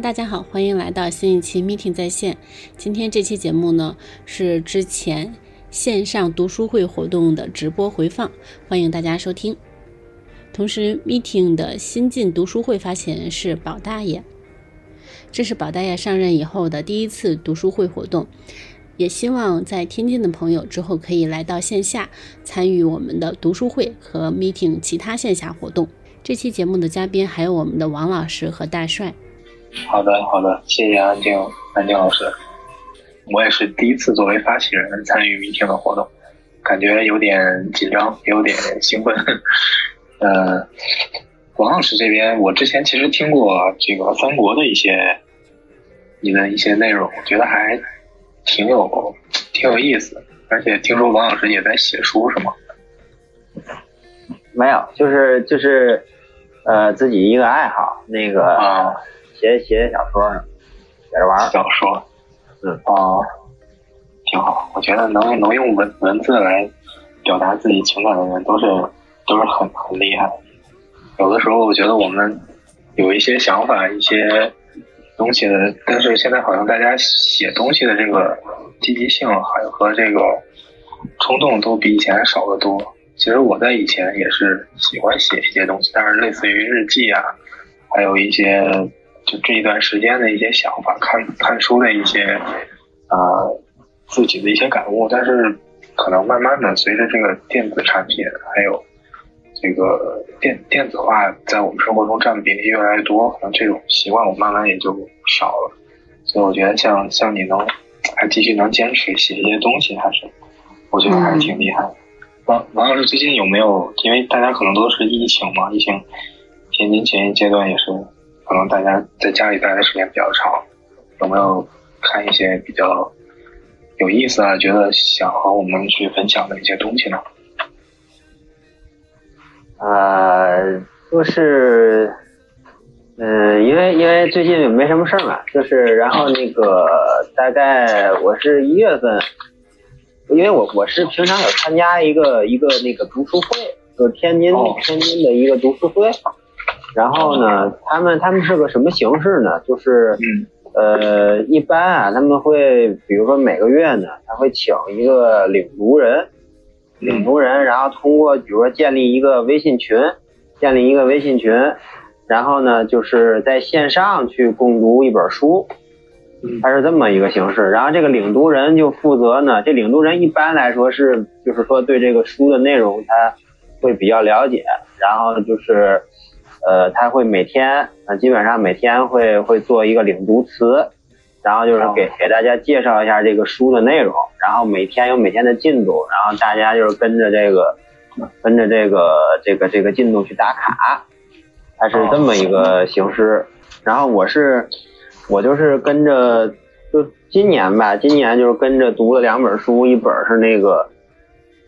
大家好，欢迎来到新一期 Meeting 在线。今天这期节目呢是之前线上读书会活动的直播回放，欢迎大家收听。同时，Meeting 的新晋读书会发起人是宝大爷，这是宝大爷上任以后的第一次读书会活动，也希望在天津的朋友之后可以来到线下参与我们的读书会和 Meeting 其他线下活动。这期节目的嘉宾还有我们的王老师和大帅。好的，好的，谢谢安静，安静老师。我也是第一次作为发起人参与 meeting 的活动，感觉有点紧张，也有点兴奋。呃，王老师这边，我之前其实听过这个三国的一些你的一些内容，我觉得还挺有挺有意思。而且听说王老师也在写书，是吗？没有，就是就是呃自己一个爱好，那个。啊。写写小说呢，写着玩小说，嗯哦，挺好。我觉得能能用文文字来表达自己情感的人，都是都是很很厉害。有的时候，我觉得我们有一些想法、一些东西的，但是现在好像大家写东西的这个积极性，还有和这个冲动，都比以前少得多。其实我在以前也是喜欢写一些东西，但是类似于日记啊，还有一些。就这一段时间的一些想法，看看书的一些啊自己的一些感悟，但是可能慢慢的随着这个电子产品还有这个电电子化在我们生活中占的比例越来越多，可能这种习惯我慢慢也就少了。所以我觉得像像你能还继续能坚持写一些东西，还是我觉得还是挺厉害的。王王老师最近有没有？因为大家可能都是疫情嘛，疫情天津前一阶段也是。可能大家在家里待的时间比较长，有没有看一些比较有意思啊？觉得想和我们去分享的一些东西呢？呃，就是，嗯，因为因为最近没什么事儿嘛，就是然后那个大概我是一月份，因为我我是平常有参加一个一个那个读书会，就是天津天津的一个读书会。然后呢，他们他们是个什么形式呢？就是，呃，一般啊，他们会比如说每个月呢，他会请一个领读人，领读人，然后通过比如说建立一个微信群，建立一个微信群，然后呢，就是在线上去共读一本书，它是这么一个形式。然后这个领读人就负责呢，这领读人一般来说是就是说对这个书的内容他会比较了解，然后就是。呃，他会每天，呃，基本上每天会会做一个领读词，然后就是给给大家介绍一下这个书的内容，然后每天有每天的进度，然后大家就是跟着这个，跟着这个这个这个进度去打卡，它是这么一个形式。然后我是，我就是跟着，就今年吧，今年就是跟着读了两本书，一本是那个。《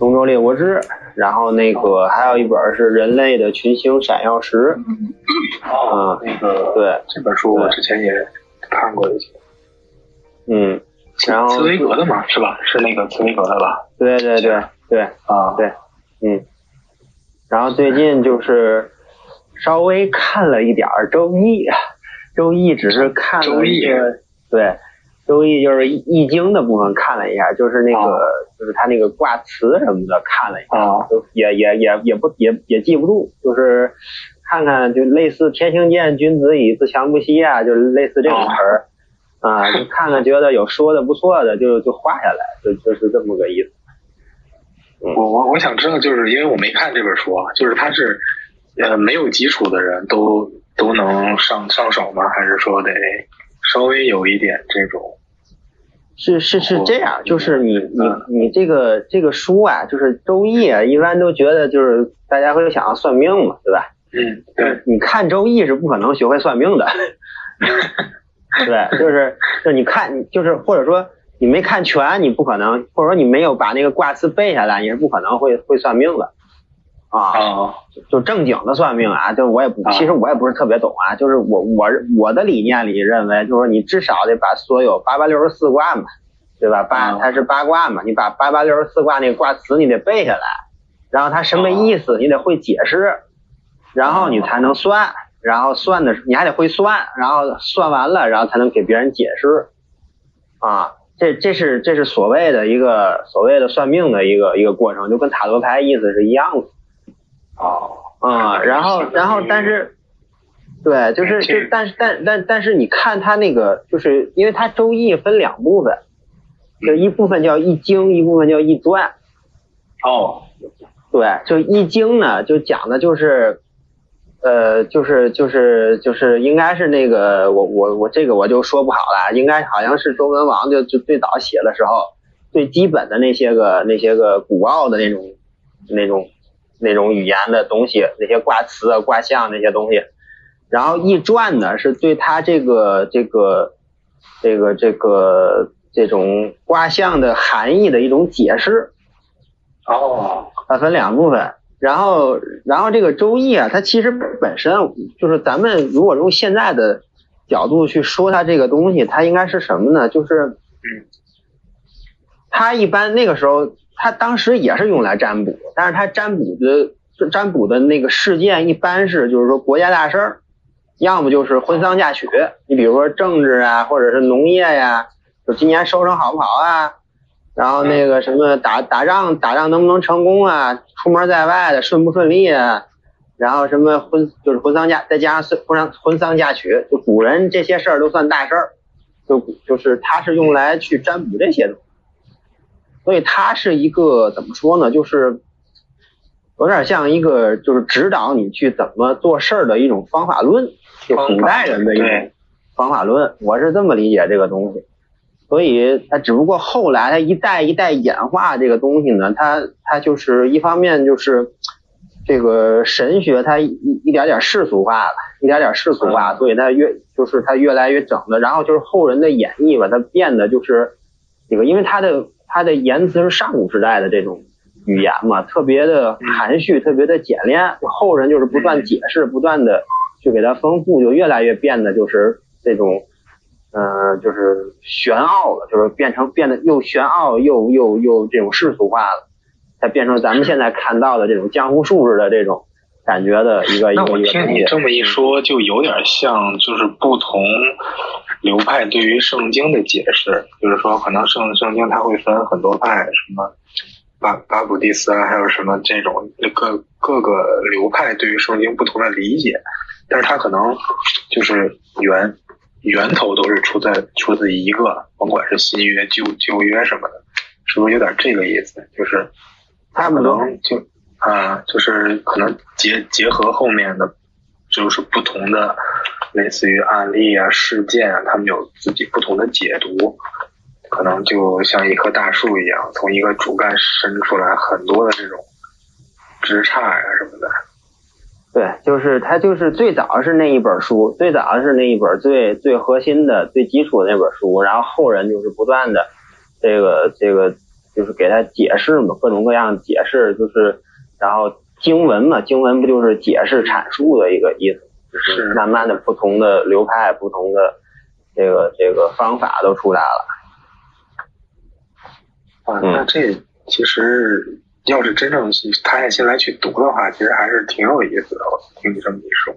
东周列国志》，然后那个还有一本是《人类的群星闪耀时》。啊，那个对这本书我之前也看过一些。嗯，然后茨威格的嘛，是吧？是那个茨威格的吧？对对对对啊对，嗯。然后最近就是稍微看了一点《周易》，《周易》只是看了一些对。周易就是易经的部分看了一下，就是那个就是他那个卦辞什么的看了一下，就也也也也不也也记不住，就是看看就类似天行健，君子以自强不息啊，就是类似这种词儿啊，就看看觉得有说的不错的就就画下来，就就是这么个意思。我我我想知道，就是因为我没看这本书啊，就是他是呃没有基础的人都都能上上手吗？还是说得稍微有一点这种？是是是这样，就是你你你这个这个书啊，就是周易啊，一般都觉得就是大家会想要算命嘛，对吧？嗯，对。你看周易是不可能学会算命的，对，就是就你看，就是或者说你没看全，你不可能，或者说你没有把那个卦辞背下来，你是不可能会会算命的啊。就正经的算命啊，就我也不，其实我也不是特别懂啊，就是我我我的理念里认为，就是说你至少得把所有八八六十四卦嘛，对吧？八它是八卦嘛，你把八八六十四卦那个卦词你得背下来，然后它什么意思你得会解释，然后你才能算然后算的你还得会算，然后算完了，然后才能给别人解释啊。这这是这是所谓的一个所谓的算命的一个一个过程，就跟塔罗牌意思是一样的。哦，嗯，然后然后但是，对，就是就但是但但但是你看他那个，就是因为他周易分两部分，就一部分叫易经，一部分叫易传。哦，对，就易经呢，就讲的就是。呃，就是就是就是应该是那个我我我这个我就说不好了，应该好像是周文王就就最早写的时候最基本的那些个那些个古奥的那种那种那种语言的东西，那些卦辞啊卦象那些东西，然后易传呢是对他这个这个这个这个这种卦象的含义的一种解释。哦，它分两部分。然后，然后这个周易啊，它其实本身就是咱们如果用现在的角度去说它这个东西，它应该是什么呢？就是，它一般那个时候，他当时也是用来占卜，但是他占卜的占卜的那个事件一般是就是说国家大事儿，要么就是婚丧嫁娶，你比如说政治啊，或者是农业呀，就今年收成好不好啊？然后那个什么打打仗打仗能不能成功啊？出门在外的顺不顺利啊？然后什么婚就是婚丧嫁再加上婚丧婚丧嫁娶，就古人这些事儿都算大事儿，就就是他是用来去占卜这些的，所以它是一个怎么说呢？就是有点像一个就是指导你去怎么做事儿的一种方法论，就古代人的一种方法论，我是这么理解这个东西。所以它只不过后来它一代一代演化这个东西呢，它它就是一方面就是这个神学它一一点点世俗化了，一点点世俗化，所以它越就是它越来越整的，然后就是后人的演绎吧，它变得就是这个，因为它的它的言辞是上古时代的这种语言嘛，特别的含蓄，特别的简练，后人就是不断解释，不断的去给它丰富，就越来越变得就是这种。呃，就是玄奥了，就是变成变得又玄奥又又又这种世俗化了，才变成咱们现在看到的这种江湖术士的这种感觉的一个一个那我听你这么一说，就有点像就是不同流派对于圣经的解释，就是说可能圣圣经它会分很多派，什么巴巴古蒂斯啊，还有什么这种各各个流派对于圣经不同的理解，但是它可能就是源。源头都是出在出自一个，甭管是新约、旧旧约什么的，是不是有点这个意思？就是他可能就啊，就是可能结结合后面的，就是不同的类似于案例啊、事件啊，他们有自己不同的解读，可能就像一棵大树一样，从一个主干伸出来很多的这种枝杈呀什么的。对，就是他，就是最早是那一本书，最早是那一本最最核心的、最基础的那本书，然后后人就是不断的这个这个就是给他解释嘛，各种各样解释，就是然后经文嘛，经文不就是解释阐述的一个意思，就是慢慢的不同的流派、不同的这个这个方法都出来了。啊，那这其实。要是真正去踏下心来去读的话，其实还是挺有意思的。我听你这么一说，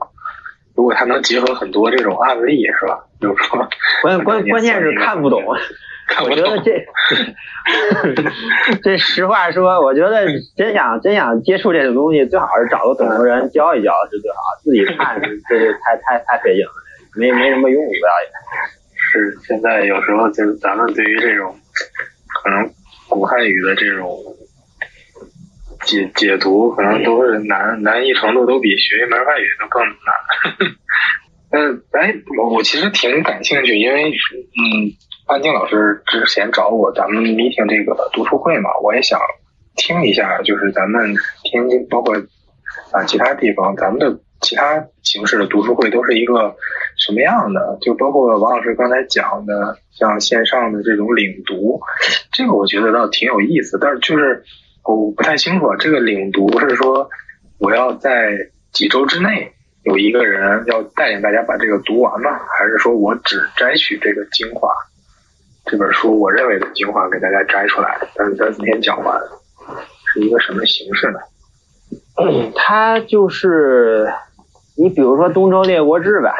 如果他能结合很多这种案例，是吧？比如说，关关关键是看不懂，看。我觉得这 这实话说，我觉得真想真想接触这种东西，最好是找个懂的人教一教是最好。自己看 这这太太太费劲了，没没什么用，不要也。是现在有时候就是咱们对于这种可能古汉语的这种。解解读可能都是难难易程度都比学一门外语都更难。嗯，哎，我我其实挺感兴趣，因为嗯，安静老师之前找我咱们 meeting 这个读书会嘛，我也想听一下，就是咱们天津包括啊其他地方，咱们的其他形式的读书会都是一个什么样的？就包括王老师刚才讲的，像线上的这种领读，这个我觉得倒挺有意思，但是就是。我不太清楚，这个领读是说我要在几周之内有一个人要带领大家把这个读完吗？还是说我只摘取这个精华？这本书我认为的精华给大家摘出来，但是三四天讲完，是一个什么形式呢？它就是你比如说《东周列国志》吧，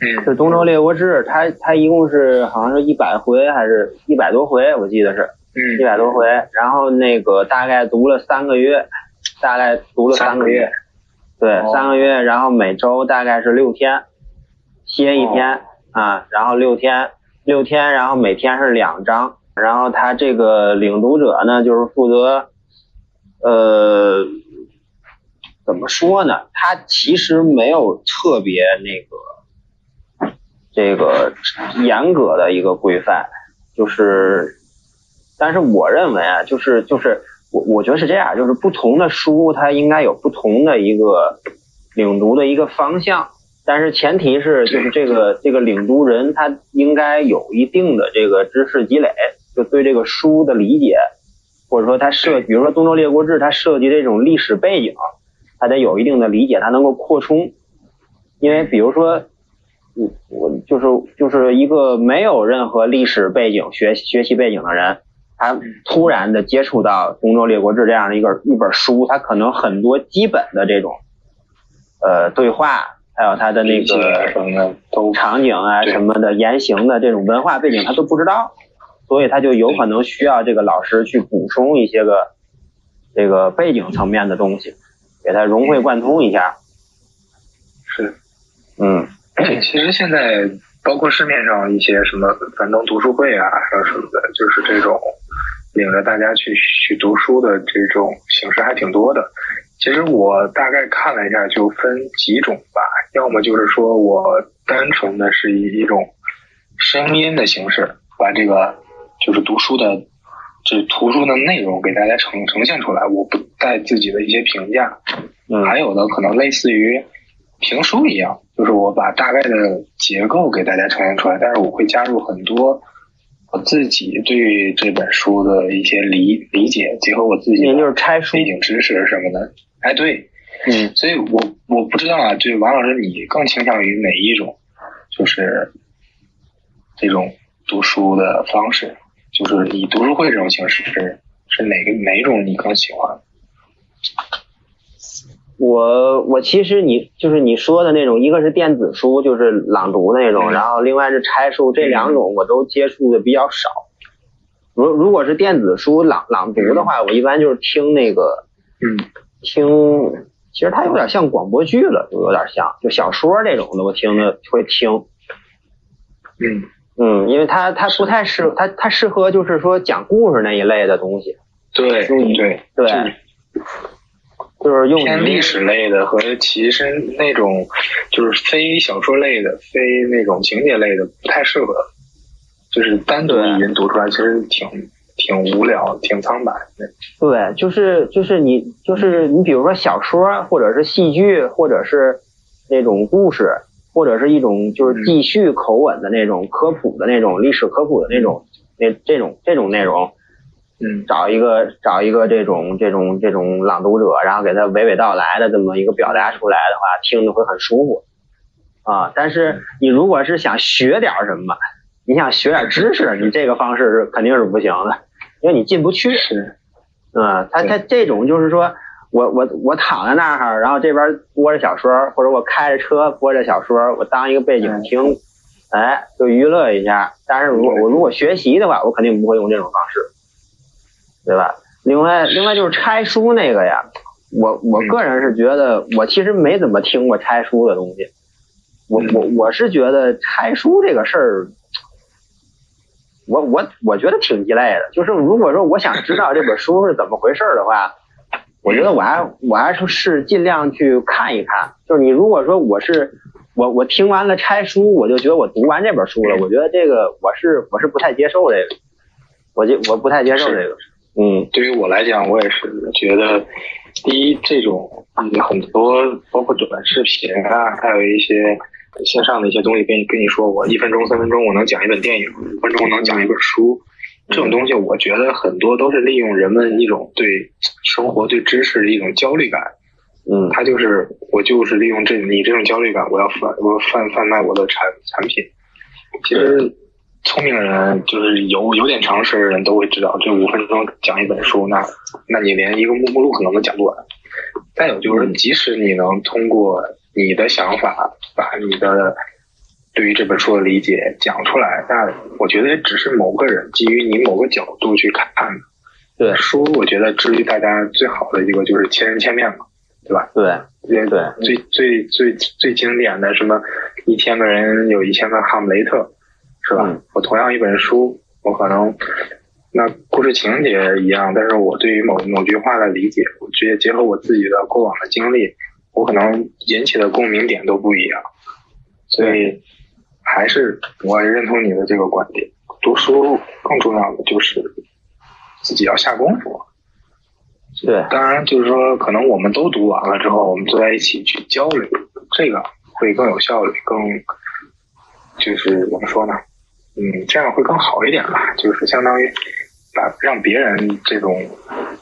嗯，是《东周列国志》，它它一共是好像是一百回还是一百多回，我记得是嗯。一百多回，然后那个大概读了三个月，大概读了三个月，对，哦。三个月，然后每周大概是六天，歇一天、啊，然后六天六天，然后每天是两张，然后他这个领读者呢，就是负责，呃，怎么说呢？他其实没有特别那个这个严格的一个规范，就是，但是我认为啊，就是就是我我觉得是这样，就是不同的书它应该有不同的一个领读的一个方向，但是前提是 就是这个这个领读人他应该有一定的这个知识积累，就对这个书的理解，或者说他设，比如说《东周列国志》，它涉及这种历史背景，他得有一定的理解，他能够扩充。因为比如说，我我就是就是一个没有任何历史背景、学学习背景的人，他突然的接触到《东周列国志》这样的一个一本书，他可能很多基本的这种呃对话，还有他的那个什么的都场景啊什么的言行的这种文化背景，他都不知道，所以他就有可能需要这个老师去补充一些个这个背景层面的东西，给他融会贯通一下。是。嗯其实现在包括市面上一些什么樊登读书会啊，还有什么的，就是这种领着大家去去读书的这种形式还挺多的。其实我大概看了一下，就分几种吧，要么就是说我单纯的是以一种声音的形式，把这个就是读书的这图书的内容给大家呈呈现出来，我不带自己的一些评价，嗯。还有的可能类似于评书一样，就是我把大概的结构给大家呈现出来，但是我会加入很多我自己对这本书的一些理理解，结合我自己您就是的拆书背景知识什么的。哎，对，嗯所以我我不知道啊，就是王老师，你更倾向于哪一种？就是这种读书的方式，就是以读书会这种形式是是哪个哪一种你更喜欢？我我其实你就是你说的那种，一个是电子书，就是朗读那种，嗯。然后另外是拆书，这两种我都接触的比较少。如如果是电子书朗朗读的话，我一般就是听那个嗯。听，其实它有点像广播剧了，就有点像，就小说这种的，我听的会听。嗯。嗯，因为它它不太适它它适合就是说讲故事那一类的东西，对对对就是用历史类的和其实那种就是非小说类的、非那种情节类的不太适合，就是单独一人读出来，其实挺挺无聊、挺苍白的。对，就是就是你就是你，比如说小说，或者是戏剧，或者是那种故事，或者是一种就是记叙口吻的那种科普的那种历史科普的那种那这种这种内容，嗯找一个找一个这种这种这种朗读者，然后给他娓娓道来的这么一个表达出来的话，听着会很舒服啊。但是你如果是想学点什么，你想学点知识，你这个方式是肯定是不行的，因为你进不去。是，嗯，他他这种就是说我我我躺在那儿，然后这边播着小说，或者我开着车播着小说，我当一个背景听，哎，就娱乐一下。但是如果我如果学习的话，我肯定不会用这种方式，对吧？另外另外就是拆书那个呀，我我个人是觉得我其实没怎么听过拆书的东西，我我我是觉得拆书这个事儿。我我我觉得挺鸡肋的，就是如果说我想知道这本书是怎么回事的话，我觉得我还我还是是尽量去看一看。就是你如果说我是我我听完了拆书，我就觉得我读完这本书了，我觉得这个我是我是不太接受这个，我就我不太接受这个。嗯对于我来讲，我也是觉得，第一，这种嗯很多包括短视频啊，还有一些线上的一些东西，跟你跟你说，我一分钟、三分钟我能讲一本电影，五分钟我能讲一本书，这种东西，我觉得很多都是利用人们一种对生活、对知识的一种焦虑感。嗯他就是我就是利用这你这种焦虑感，我要贩我要贩贩卖我的产产品。其实聪明人就是有有点常识的人都会知道，这五分钟讲一本书，那那你连一个目目录可能都讲不完。再有就是，即使你能通过你的想法，把你的对于这本书的理解讲出来。那我觉得也只是某个人基于你某个角度去看的。对书，我觉得治愈大家最好的一个就是千人千面嘛，对吧？对对对最最最最经典的什么一千个人有一千个哈姆雷特，是吧？嗯我同样一本书，我可能那故事情节一样，但是我对于某某句话的理解，我直接结合我自己的过往的经历，我可能引起的共鸣点都不一样，所以还是我认同你的这个观点，读书更重要的就是自己要下功夫。对当然，就是说，可能我们都读完了之后，我们坐在一起去交流，这个会更有效率，更就是怎么说呢？嗯，这样会更好一点吧。就是相当于把让别人这种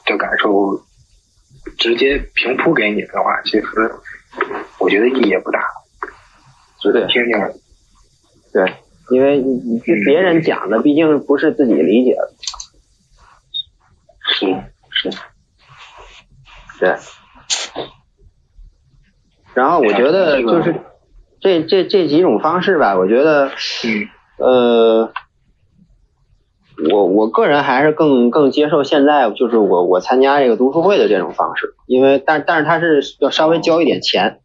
的感受直接平铺给你的话，其实我觉得意义也不大。只是听听。对，因为别人讲的，毕竟不是自己理解的。是是，对。然后我觉得就是这这这几种方式吧，我觉得嗯呃，我我个人还是更更接受现在就是我我参加这个读书会的这种方式，因为但但是他是要稍微交一点钱，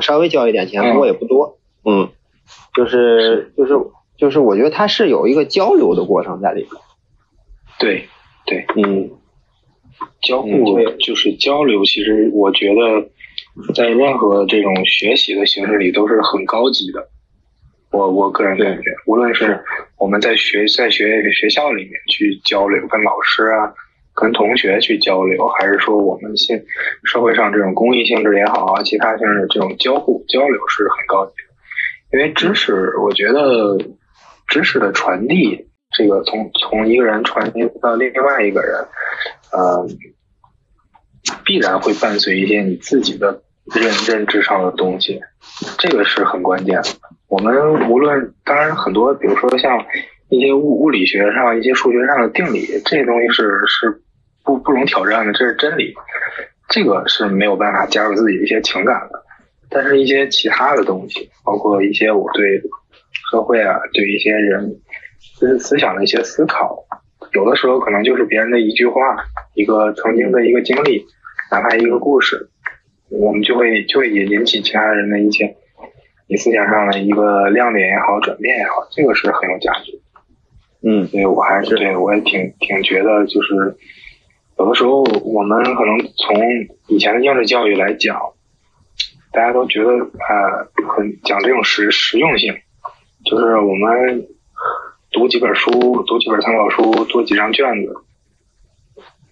稍微交一点钱，嗯。不过也不多，嗯，就是就是就是我觉得它是有一个交流的过程在里面，对对，嗯。交互就是交流，其实我觉得在任何这种学习的形式里都是很高级的。我我个人感觉，无论是我们在学在学学校里面去交流，跟老师啊，跟同学去交流，还是说我们现社会上这种公益性质也好啊，其他性质的这种交互交流是很高级的。因为知识，我觉得知识的传递，这个从从一个人传递到另外一个人，呃，必然会伴随一些你自己的认认知上的东西，这个是很关键的。我们无论当然很多，比如说像一些物物理学上、一些数学上的定理，这些东西是是不不容挑战的，这是真理，这个是没有办法加入自己的一些情感的。但是，一些其他的东西，包括一些我对社会啊，对一些人思思想的一些思考，有的时候可能就是别人的一句话，一个曾经的一个经历，哪怕一个故事，我们就会就会引引起其他人的一些你思想上的一个亮点也好，转变也好，这个是很有价值的。嗯所以我还是对我也挺挺觉得，就是有的时候我们可能从以前的应试教育来讲，大家都觉得呃很讲这种实实用性，就是我们读几本书，读几本参考书，做几张卷子，嗯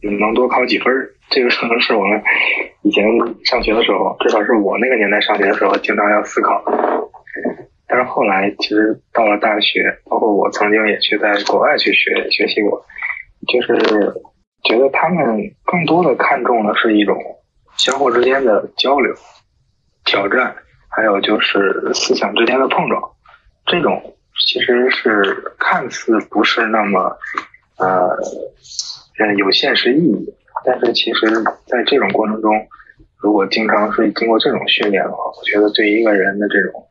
能多考几分儿，这个可能是我们以前上学的时候，至少是我那个年代上学的时候，经常要思考。但是后来，其实到了大学，包括我曾经也去在国外去学学习过，就是觉得他们更多的看重的是一种相互之间的交流、挑战，还有就是思想之间的碰撞。这种其实是看似不是那么呃呃有现实意义，但是其实在这种过程中，如果经常是经过这种训练的话，我觉得对一个人的这种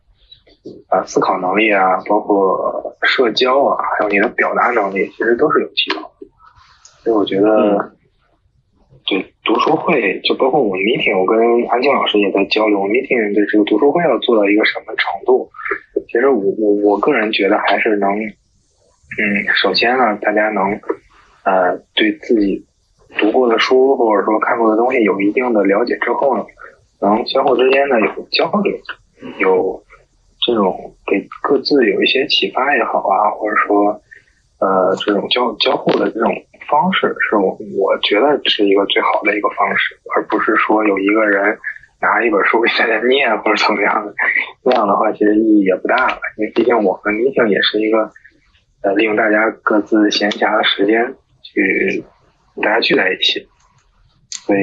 啊思考能力啊，包括社交啊，还有你的表达能力，其实都是有提高。所以我觉得，对读书会，就包括我们 meeting，我跟安静老师也在交流，meeting 的这个读书会要做到一个什么程度？其实我我我个人觉得还是能，嗯，首先呢，大家能呃对自己读过的书或者说看过的东西有一定的了解之后呢，能相互之间呢有交流，有这种给各自有一些启发也好啊，或者说呃这种交交互的这种方式，是我我觉得是一个最好的一个方式，而不是说有一个人拿一本书给大家念或者怎么样的，那样的话其实意义也不大了，因为毕竟我们 meeting 也是一个呃利用大家各自闲暇的时间去大家聚在一起，所以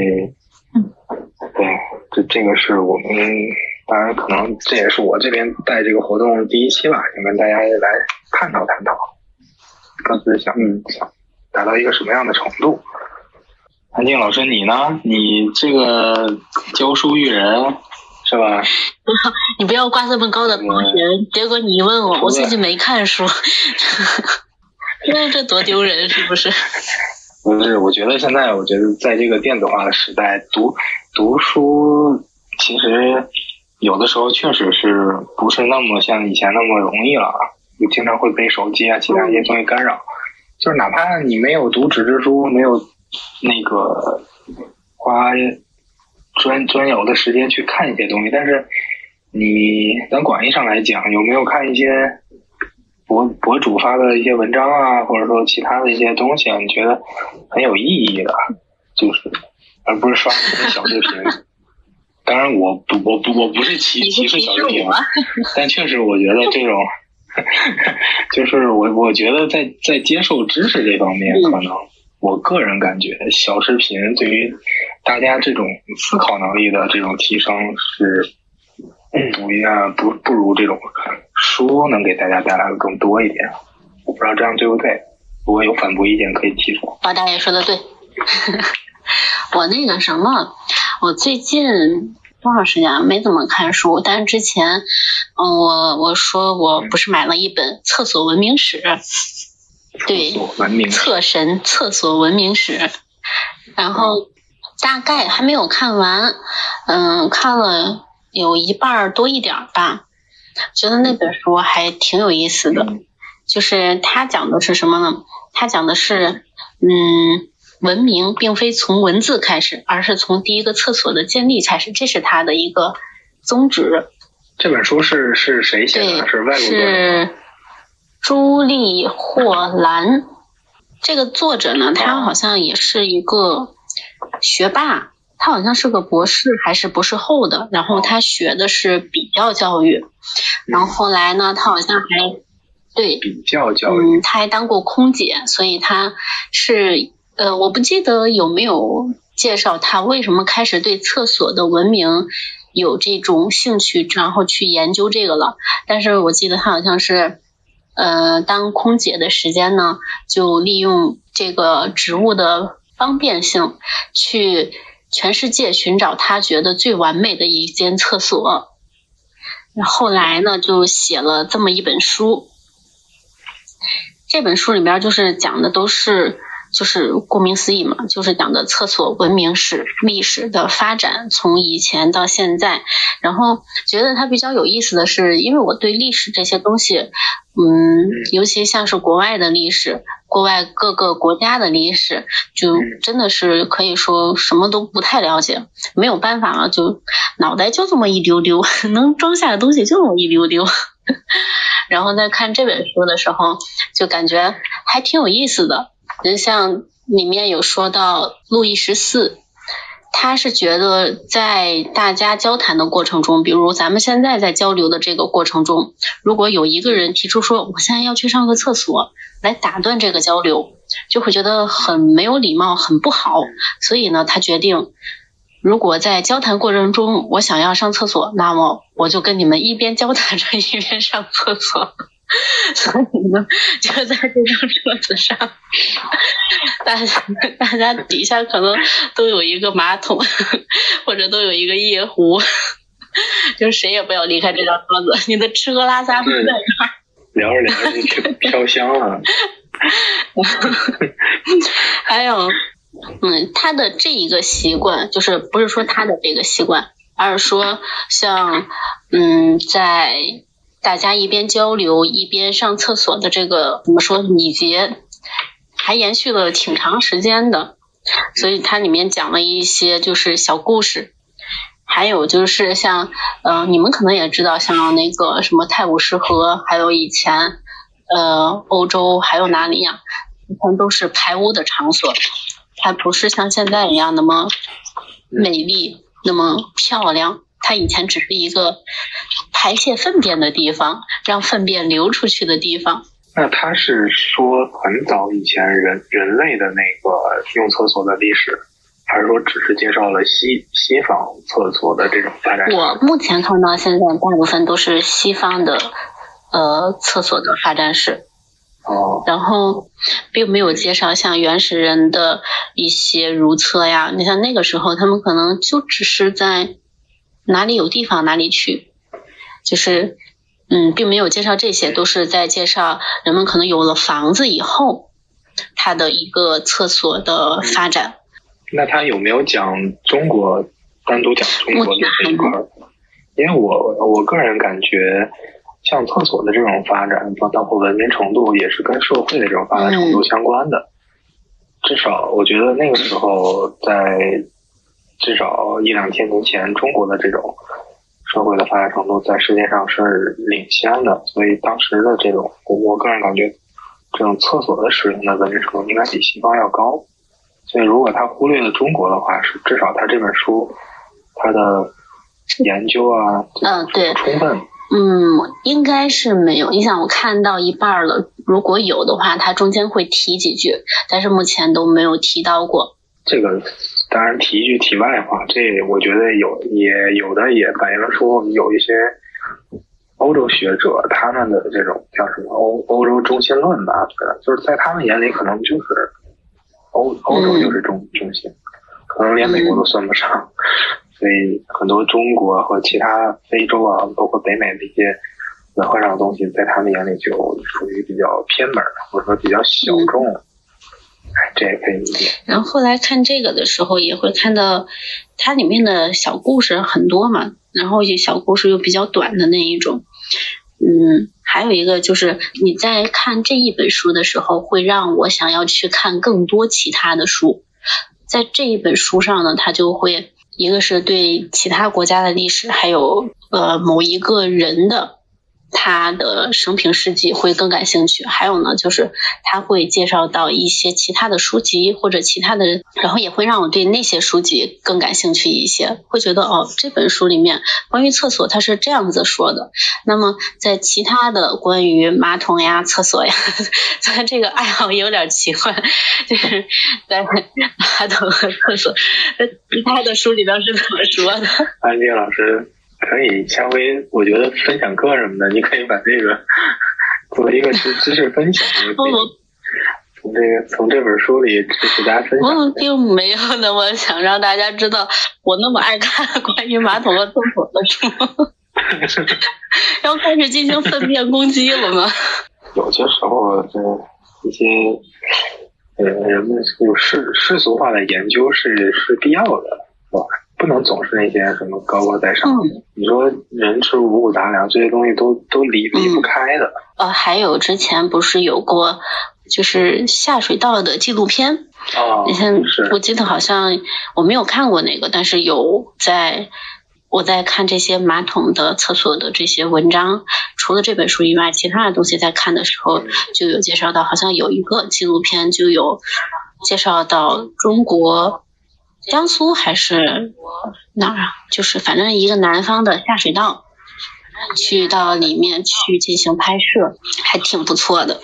对这这个是我们当然可能这也是我这边带这个活动第一期吧，想跟大家来探讨探讨，各自想嗯想达到一个什么样的程度。安静老师，你呢？你这个教书育人是吧？你不要挂这么高的标准，结果你一问我，我最近没看书，那这多丢人，是不是？不是，我觉得现在，我觉得在这个电子化的时代，读读书其实有的时候确实是不是那么像以前那么容易了，就经常会被手机啊其他一些东西干扰。就是哪怕你没有读纸质书，没有那个花专专有的时间去看一些东西，但是你咱广义上来讲，有没有看一些博博主发的一些文章啊，或者说其他的一些东西啊？你觉得很有意义的，就是而不是刷那些小视频。当然，我不我不我不是歧歧视小视频，但确实我觉得这种。就是我，我觉得在在接受知识这方面，可能我个人感觉小视频对于大家这种思考能力的这种提升是，我应该不不如这种书能给大家带来的更多一点。我不知道这样对不对，如果有反驳意见可以提出。包大爷说的对，我那个什么，我最近。多长时间没怎么看书，但是之前，嗯，我我说我不是买了一本《厕所文明史》，对，厕神厕所文明史，然后大概还没有看完，嗯，看了有一半多一点吧，觉得那本书还挺有意思的，就是他讲的是什么呢？他讲的是，嗯。文明并非从文字开始，而是从第一个厕所的建立开始，这是他的一个宗旨。这本书是是谁写的？是外国是朱莉霍兰。这个作者呢，他好像也是一个学霸，他好像是个博士还是博士后的，然后他学的是比较教育，然后后来呢，他好像还对比较教育，嗯，他还当过空姐，所以他是。呃，我不记得有没有介绍他为什么开始对厕所的文明有这种兴趣，然后去研究这个了。但是我记得他好像是，呃，当空姐的时间呢，就利用这个职务的方便性，去全世界寻找他觉得最完美的一间厕所。后来呢，就写了这么一本书。这本书里边就是讲的都是。就是顾名思义嘛，就是讲的厕所文明史历史的发展，从以前到现在。然后觉得它比较有意思的是，因为我对历史这些东西，嗯，尤其像是国外的历史，国外各个国家的历史，就真的是可以说什么都不太了解，没有办法了，就脑袋就这么一丢丢，能装下的东西就那么一丢丢。然后在看这本书的时候，就感觉还挺有意思的。就像里面有说到路易十四，他是觉得在大家交谈的过程中，比如咱们现在在交流的这个过程中，如果有一个人提出说我现在要去上个厕所，来打断这个交流，就会觉得很没有礼貌，很不好。所以呢，他决定，如果在交谈过程中我想要上厕所，那么我就跟你们一边交谈着一边上厕所。所以呢，就在这张桌子上，大家大家底下可能都有一个马桶，或者都有一个夜壶，就谁也不要离开这张桌子。你的吃喝拉撒都在这儿。聊着聊着就 飘香了。还有，嗯，他的这一个习惯，就是不是说他的这个习惯，而是说像，嗯，在。大家一边交流一边上厕所的这个怎么说礼节，还延续了挺长时间的。所以它里面讲了一些就是小故事，还有就是像嗯，你们可能也知道，像那个什么泰晤士河，还有以前呃欧洲还有哪里呀，以前都是排污的场所，它不是像现在一样那么美丽那么漂亮。它以前只是一个排泄粪便的地方，让粪便流出去的地方。那他是说很早以前人人类的那个用厕所的历史，还是说只是介绍了西西方厕所的这种发展？我目前看到现在大部分都是西方的呃厕所的发展史。哦。然后并没有介绍像原始人的一些如厕呀。你像那个时候，他们可能就只是在。哪里有地方哪里去，就是嗯，并没有介绍这些，都是在介绍人们可能有了房子以后，它的一个厕所的发展。那他有没有讲中国单独讲中国的这一块？因为我我个人感觉，像厕所的这种发展，包括文明程度，也是跟社会的这种发展程度相关的。至少我觉得那个时候，在至少一两千年前，中国的这种社会的发展程度在世界上是领先的，所以当时的这种，我个人感觉，这种厕所的使用的文明程度应该比西方要高。所以，如果他忽略了中国的话，是至少他这本书，他的研究啊，嗯，对，充分，嗯，应该是没有。你想，我看到一半了，如果有的话，他中间会提几句，但是目前都没有提到过。这个当然提一句题外话，这我觉得有也有的也反映出有一些欧洲学者他们的这种叫什么欧欧洲中心论吧，就是在他们眼里可能就是。欧欧洲就是中中心，可能连美国都算不上，所以很多中国和其他非洲啊，包括北美的一些文化上的东西，在他们眼里就属于比较偏门，或者说比较小众。哎，这也可以理解。然后后来看这个的时候，也会看到它里面的小故事很多嘛，然后就小故事又比较短的那一种，嗯。还有一个就是你在看这一本书的时候，会让我想要去看更多其他的书。在这一本书上呢，它就会一个是对其他国家的历史，还有呃某一个人的。他的生平事迹会更感兴趣，还有呢，就是他会介绍到一些其他的书籍或者其他的，然后也会让我对那些书籍更感兴趣一些，会觉得哦，这本书里面关于厕所它是这样子说的。那么在其他的关于马桶呀、厕所呀，虽然这个爱好有点奇怪，就是在马桶和厕所，其他的书里边是怎么说的？安静老师。可以下回，我觉得分享课什么的，你可以把这个 做一个知知识分享。从这个从这本书里知识大家分享。我并没有那么想让大家知道我那么爱看关于马桶和厕所的书，要开始进行粪便攻击了吗？有些时候，这一些呃人们有世世俗化的研究是是必要的，是吧？不能总是那些什么高高在上。你说人吃五谷杂粮这些东西都都离离不开的。呃，还有之前不是有过就是下水道的纪录片？哦，以前我记得好像我没有看过那个，但是有在我在看这些马桶的厕所的这些文章，除了这本书以外，其他的东西在看的时候就有介绍到，好像有一个纪录片就有介绍到中国。江苏还是哪儿啊？就是反正一个南方的下水道，去到里面去进行拍摄，还挺不错的。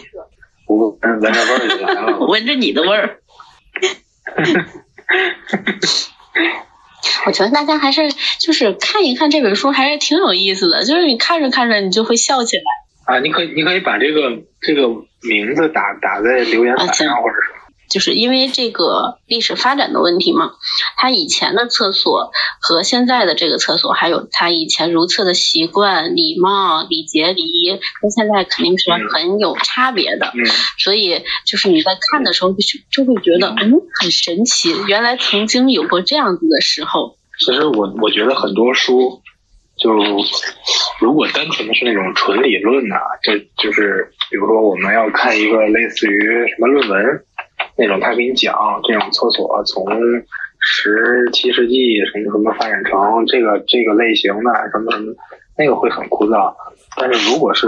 闻闻着味儿就来了。闻着你的味儿。我觉得大家还是就是看一看这本书，还是挺有意思的。就是你看着看着，你就会笑起来。啊，你可以你可以把这个这个名字打打在留言板上，或者是。就是因为这个历史发展的问题嘛，他以前的厕所和现在的这个厕所，还有他以前如厕的习惯、礼貌、礼节、礼仪，跟现在肯定是很有差别的。嗯。所以就是你在看的时候，就就会觉得嗯很神奇，原来曾经有过这样子的时候。其实我我觉得很多书，就如果单纯的是那种纯理论呐，就就是比如说我们要看一个类似于什么论文。那种他给你讲这种厕所从十七世纪什么什么发展成这个这个类型的什么什么，那个会很枯燥。但是如果是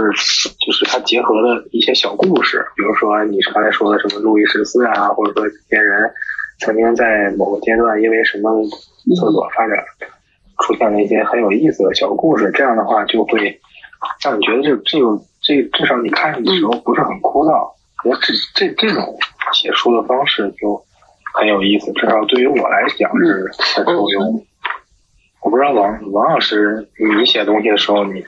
就是他结合的一些小故事，比如说你是刚才说的什么路易十四啊，或者说别人曾经在某个阶段因为什么厕所发展出现了一些很有意思的小故事，这样的话就会让你觉得这这个这至少你看的时候不是很枯燥。我这这这种。写书的方式就很有意思，至少对于我来讲是很受用。我不知道王王老师，你写东西的时候，你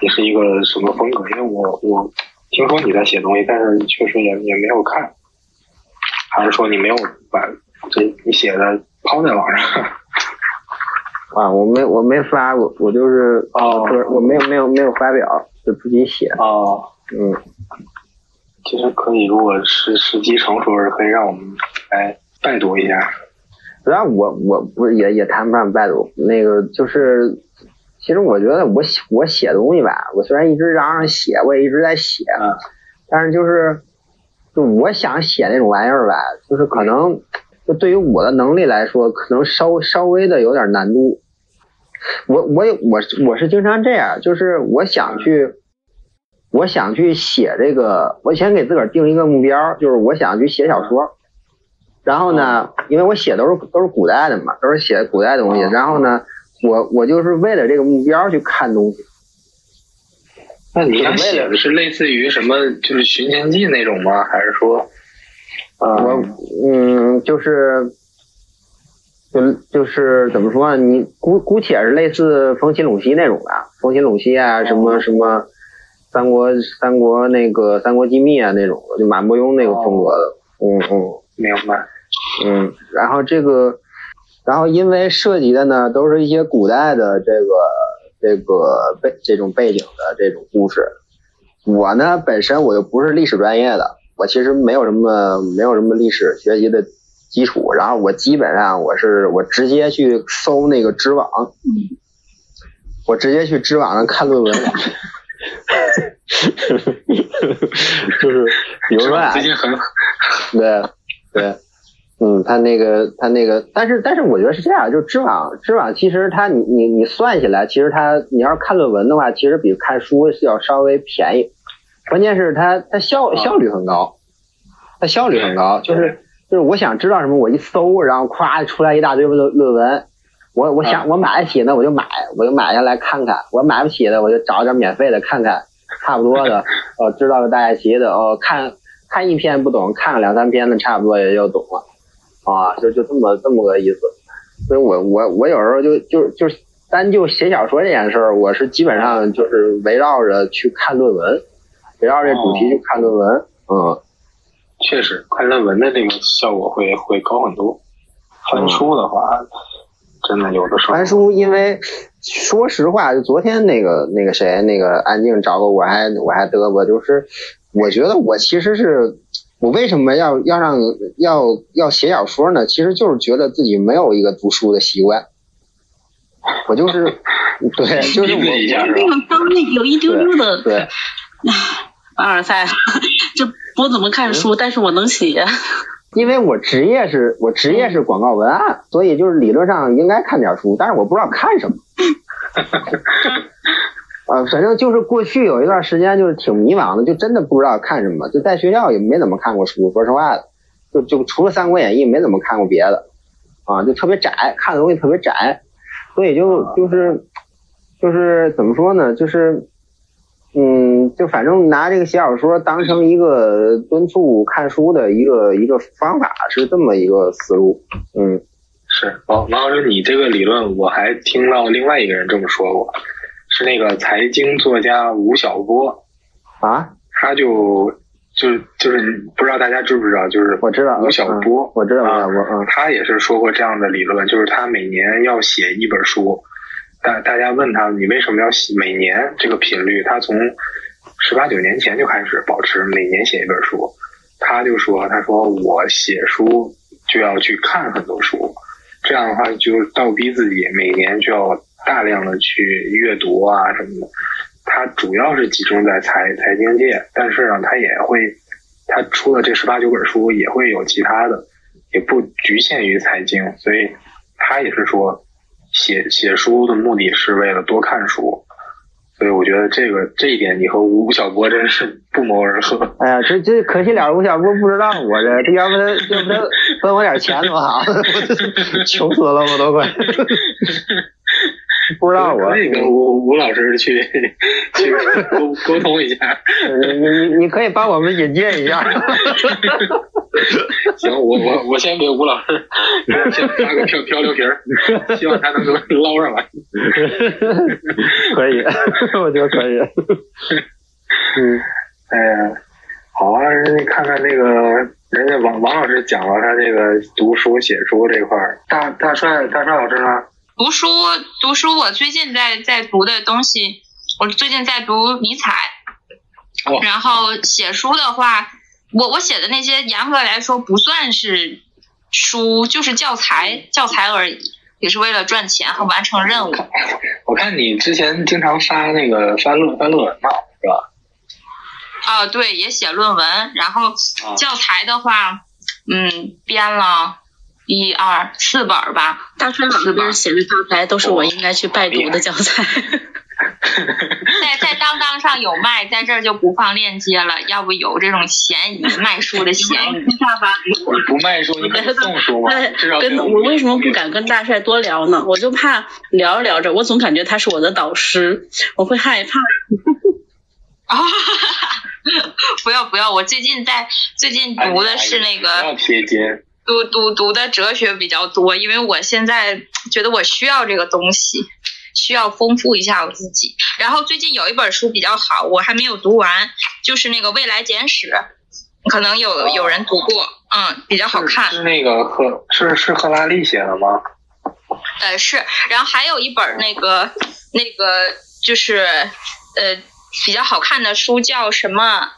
你是一个什么风格？因为我我听说你在写东西，但是确实也也没有看，还是说你没有把这你写的抛在网上？啊，我没我没发，我我就是哦我没有没有没有发表，就自己写。哦，嗯，其实可以，如果是时机成熟时，可以让我们来拜读一下。主要我我不是也也谈不上拜读，那个就是，其实我觉得我写我写东西吧，我虽然一直嚷嚷写，我也一直在写，嗯但是就是就我想写那种玩意儿吧，就是可能就对于我的能力来说，可能稍稍微的有点难度。我我也我是我是经常这样，就是我想去，我想去写这个，我先给自个儿定一个目标，就是我想去写小说。然后呢，因为我写都是都是古代的嘛，都是写古代的东西。哦然后呢，我我就是为了这个目标去看东西。那你想写的是类似于什么，就是寻秦记那种吗？还是说，啊，我嗯，就是就就是怎么说呢？你姑姑且是类似风起陇西那种的，风起陇西啊，什么什么三国三国那个三国机密啊那种的，就马伯庸那个风格的。嗯嗯明白？嗯，然后这个，然后因为涉及的呢都是一些古代的这个这个背这种背景的这种故事。我呢本身我又不是历史专业的，我其实没有什么没有什么历史学习的基础，然后我基本上我是我直接去搜那个知网，我直接去知网上看论文。就是比如说啊，最近很对对，嗯，他那个他那个，但是但是我觉得是这样，就是知网知网其实它你你你算起来，其实它你要是看论文的话，其实比看书是要稍微便宜，关键是它它效效率很高，它效率很高，就是就是我想知道什么，我一搜，然后咵出来一大堆论论文。我我想我买得起呢，我就买，我就买下来看看；我买不起的，我就找点免费的看看，差不多的，哦，知道个大概齐的，哦，看看一篇不懂，看个两三篇的，差不多也就懂了，啊，就就这么这么个意思。所以我我我有时候就就就单就写小说这件事儿，我是基本上就是围绕着去看论文，围绕这主题去看论文，嗯。确实看论文的这个效果会会高很多。翻书的话，真的有的时候翻书，因为说实话，就昨天那个那个谁，那个安静找我，我还我还嘚啵，就是我觉得我其实是我为什么要要让要要写小说呢？其实就是觉得自己没有一个读书的习惯，我就是对，就是我那个刚那有一丢丢的对凡尔赛，就不怎么看书，但是我能写。因为我职业是我职业是广告文案，所以就是理论上应该看点书，但是我不知道看什么。呃，反正就是过去有一段时间就是挺迷茫的，就真的不知道看什么，就在学校也没怎么看过书，说实话的，就就除了《三国演义》没怎么看过别的，啊，就特别窄，看的东西特别窄，所以就就是就是怎么说呢，就是嗯，就反正拿这个写小说当成一个敦促看书的一个一个方法，是这么一个思路。嗯是王王老师，你这个理论我还听到另外一个人这么说过，是那个财经作家吴晓波，啊，他就就就是不知道大家知不知道，就是我知道吴晓波，嗯我知道吴啊晓波嗯他也是说过这样的理论，就是他每年要写一本书，大大家问他你为什么要写每年这个频率，他从十八九年前就开始保持每年写一本书，他就说他说我写书就要去看很多书，这样的话就倒逼自己每年就要大量的去阅读啊什么的。他主要是集中在财财经界，但是呢，他也会，他出了这十八九本书，也会有其他的，也不局限于财经，所以他也是说，写写书的目的是为了多看书，所以我觉得这个这一点，你和吴晓波真是不谋而合。哎呀，这这可惜了，吴晓波不知道我这，这要不他要不他分我点钱多好，穷死了我都快。不知道我，可以跟吴吴老师去去沟 沟通一下。你你你可以帮我们引荐一下。行，我我我先给吴老师先发个漂漂流瓶儿，希望他能够捞上来。可以，我觉得可以。嗯，哎呀，好啊，人家看看那个，人家王王老师讲了他这个读书写书这块儿，大大帅大帅老师呢？读书读书，我最近在在读的东西，我最近在读尼采。哦然后写书的话，我我写的那些严格来说不算是书，就是教材教材而已，也是为了赚钱和完成任务。我看你之前经常发那个发论发论文嘛，是吧？啊，对，也写论文，然后啊教材的话，嗯，编了一二四本儿吧。大川老师写的教材都是我应该去拜读的教材。在 在当当上有卖，在这儿就不放链接了，要不有这种嫌疑卖书的 嫌疑。你不卖书，你可以送书嘛？至少给跟我为什么不敢跟大帅多聊呢？我就怕聊着聊着，我总感觉他是我的导师，我会害怕。啊、不要不要，我最近在最近读的是那个。不要贴金。读读读的哲学比较多，因为我现在觉得我需要这个东西，需要丰富一下我自己。然后最近有一本书比较好，我还没有读完，就是那个《未来简史》，可能有有人读过，嗯，比较好看。是那个赫是是赫拉利写的吗？呃，是。然后还有一本那个那个就是呃比较好看的书，叫什么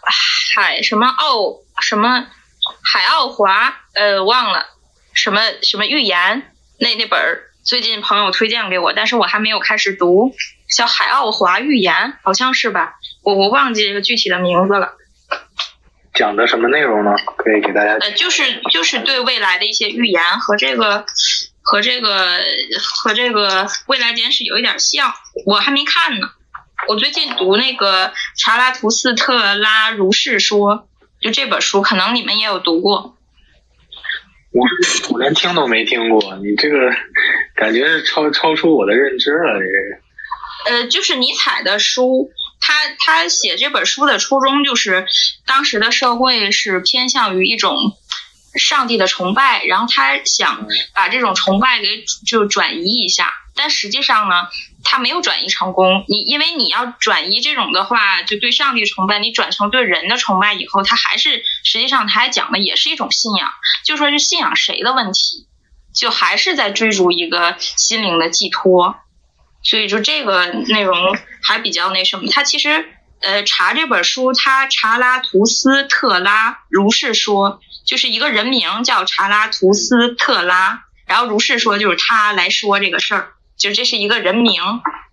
海什么奥什么。海奥华，呃，忘了什么什么预言，那那本儿最近朋友推荐给我，但是我还没有开始读，叫海奥华预言，好像是吧？我我忘记这个具体的名字了。讲的什么内容呢？可以给大家。呃，就是就是对未来的一些预言和这个和这个和这个未来简史有一点像，我还没看呢。我最近读那个查拉图斯特拉如是说。就这本书，可能你们也有读过。我我连听都没听过，你这个感觉是超超出我的认知了，这个。呃，就是尼采的书，他他写这本书的初衷就是，当时的社会是偏向于一种上帝的崇拜，然后他想把这种崇拜给就转移一下，但实际上呢。他没有转移成功，你因为你要转移这种的话，就对上帝崇拜，你转成对人的崇拜以后，他还是实际上他还讲的也是一种信仰，就说是信仰谁的问题，就还是在追逐一个心灵的寄托，所以就这个内容还比较那什么。他其实呃查这本书，他查拉图斯特拉如是说，就是一个人名叫查拉图斯特拉，然后如是说就是他来说这个事儿。就这是一个人名，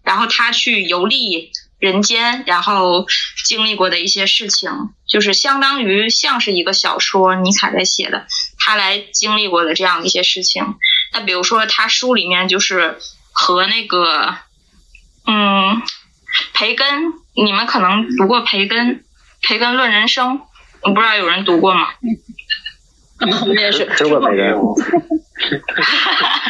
然后他去游历人间，然后经历过的一些事情，就是相当于像是一个小说，尼采在写的，他来经历过的这样一些事情。那比如说他书里面就是和那个，嗯，培根，你们可能读过培根，培根论人生，我不知道有人读过吗？我也是吃过培根。哈 哈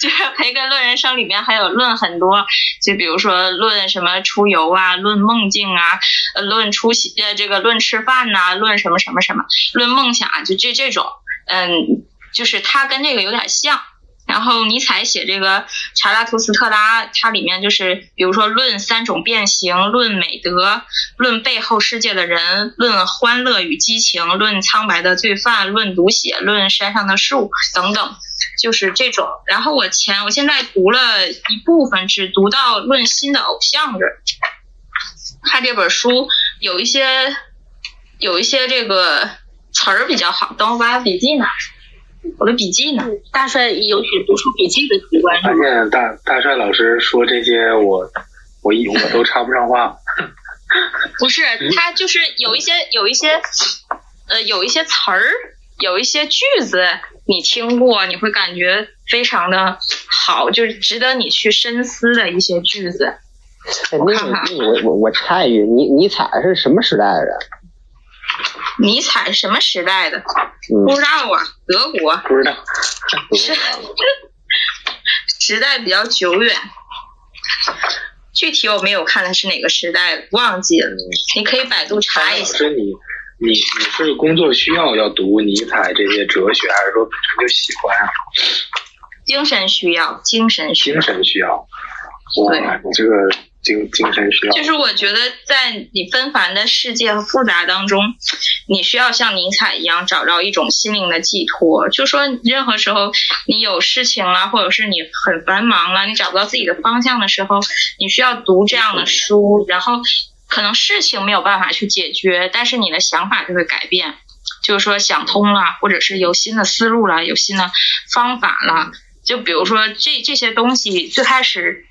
就是《培根论人生》里面还有论很多，就比如说论什么出游啊，论梦境啊，呃，论出席呃这个论吃饭呐、论什么什么什么，论梦想啊，就这这种，嗯，就是它跟这个有点像。然后尼采写这个《查拉图斯特拉》，它里面就是比如说论三种变形，论美德，论背后世界的人，论欢乐与激情，论苍白的罪犯，论读写，论山上的树等等。就是这种，然后我前我现在读了一部分，只读到论新的偶像这儿。他这本书有一些有一些这个词儿比较好，等我把笔记拿出来，我的笔记呢？大帅有写读书笔记的习惯发现大大帅老师说这些，我我一我都插不上话。不是，他就是有一些有一些呃有一些词儿，有一些句子。你听过，你会感觉非常的好，就是值得你去深思的一些句子。哎，那个，我我我插一句，尼尼采是什么时代的人？尼采什么时代的？嗯、不知道啊，德国。不知道。是 时代比较久远，具体我没有看的是哪个时代，忘记了。你可以百度查一下。是你。你你是工作需要要读尼采这些哲学，还是说本身就喜欢啊？精神需要，精神需要，精神需要。哇，你这个精精神需要。就是我觉得，在你纷繁的世界和复杂当中，你需要像尼采一样找到一种心灵的寄托。就说任何时候你有事情了，或者是你很繁忙了，你找不到自己的方向的时候，你需要读这样的书，然后可能事情没有办法去解决，但是你的想法就会改变。就是说想通了，或者是有新的思路了，有新的方法了。就比如说这这些东西，最开始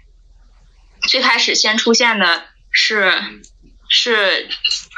最开始先出现的是是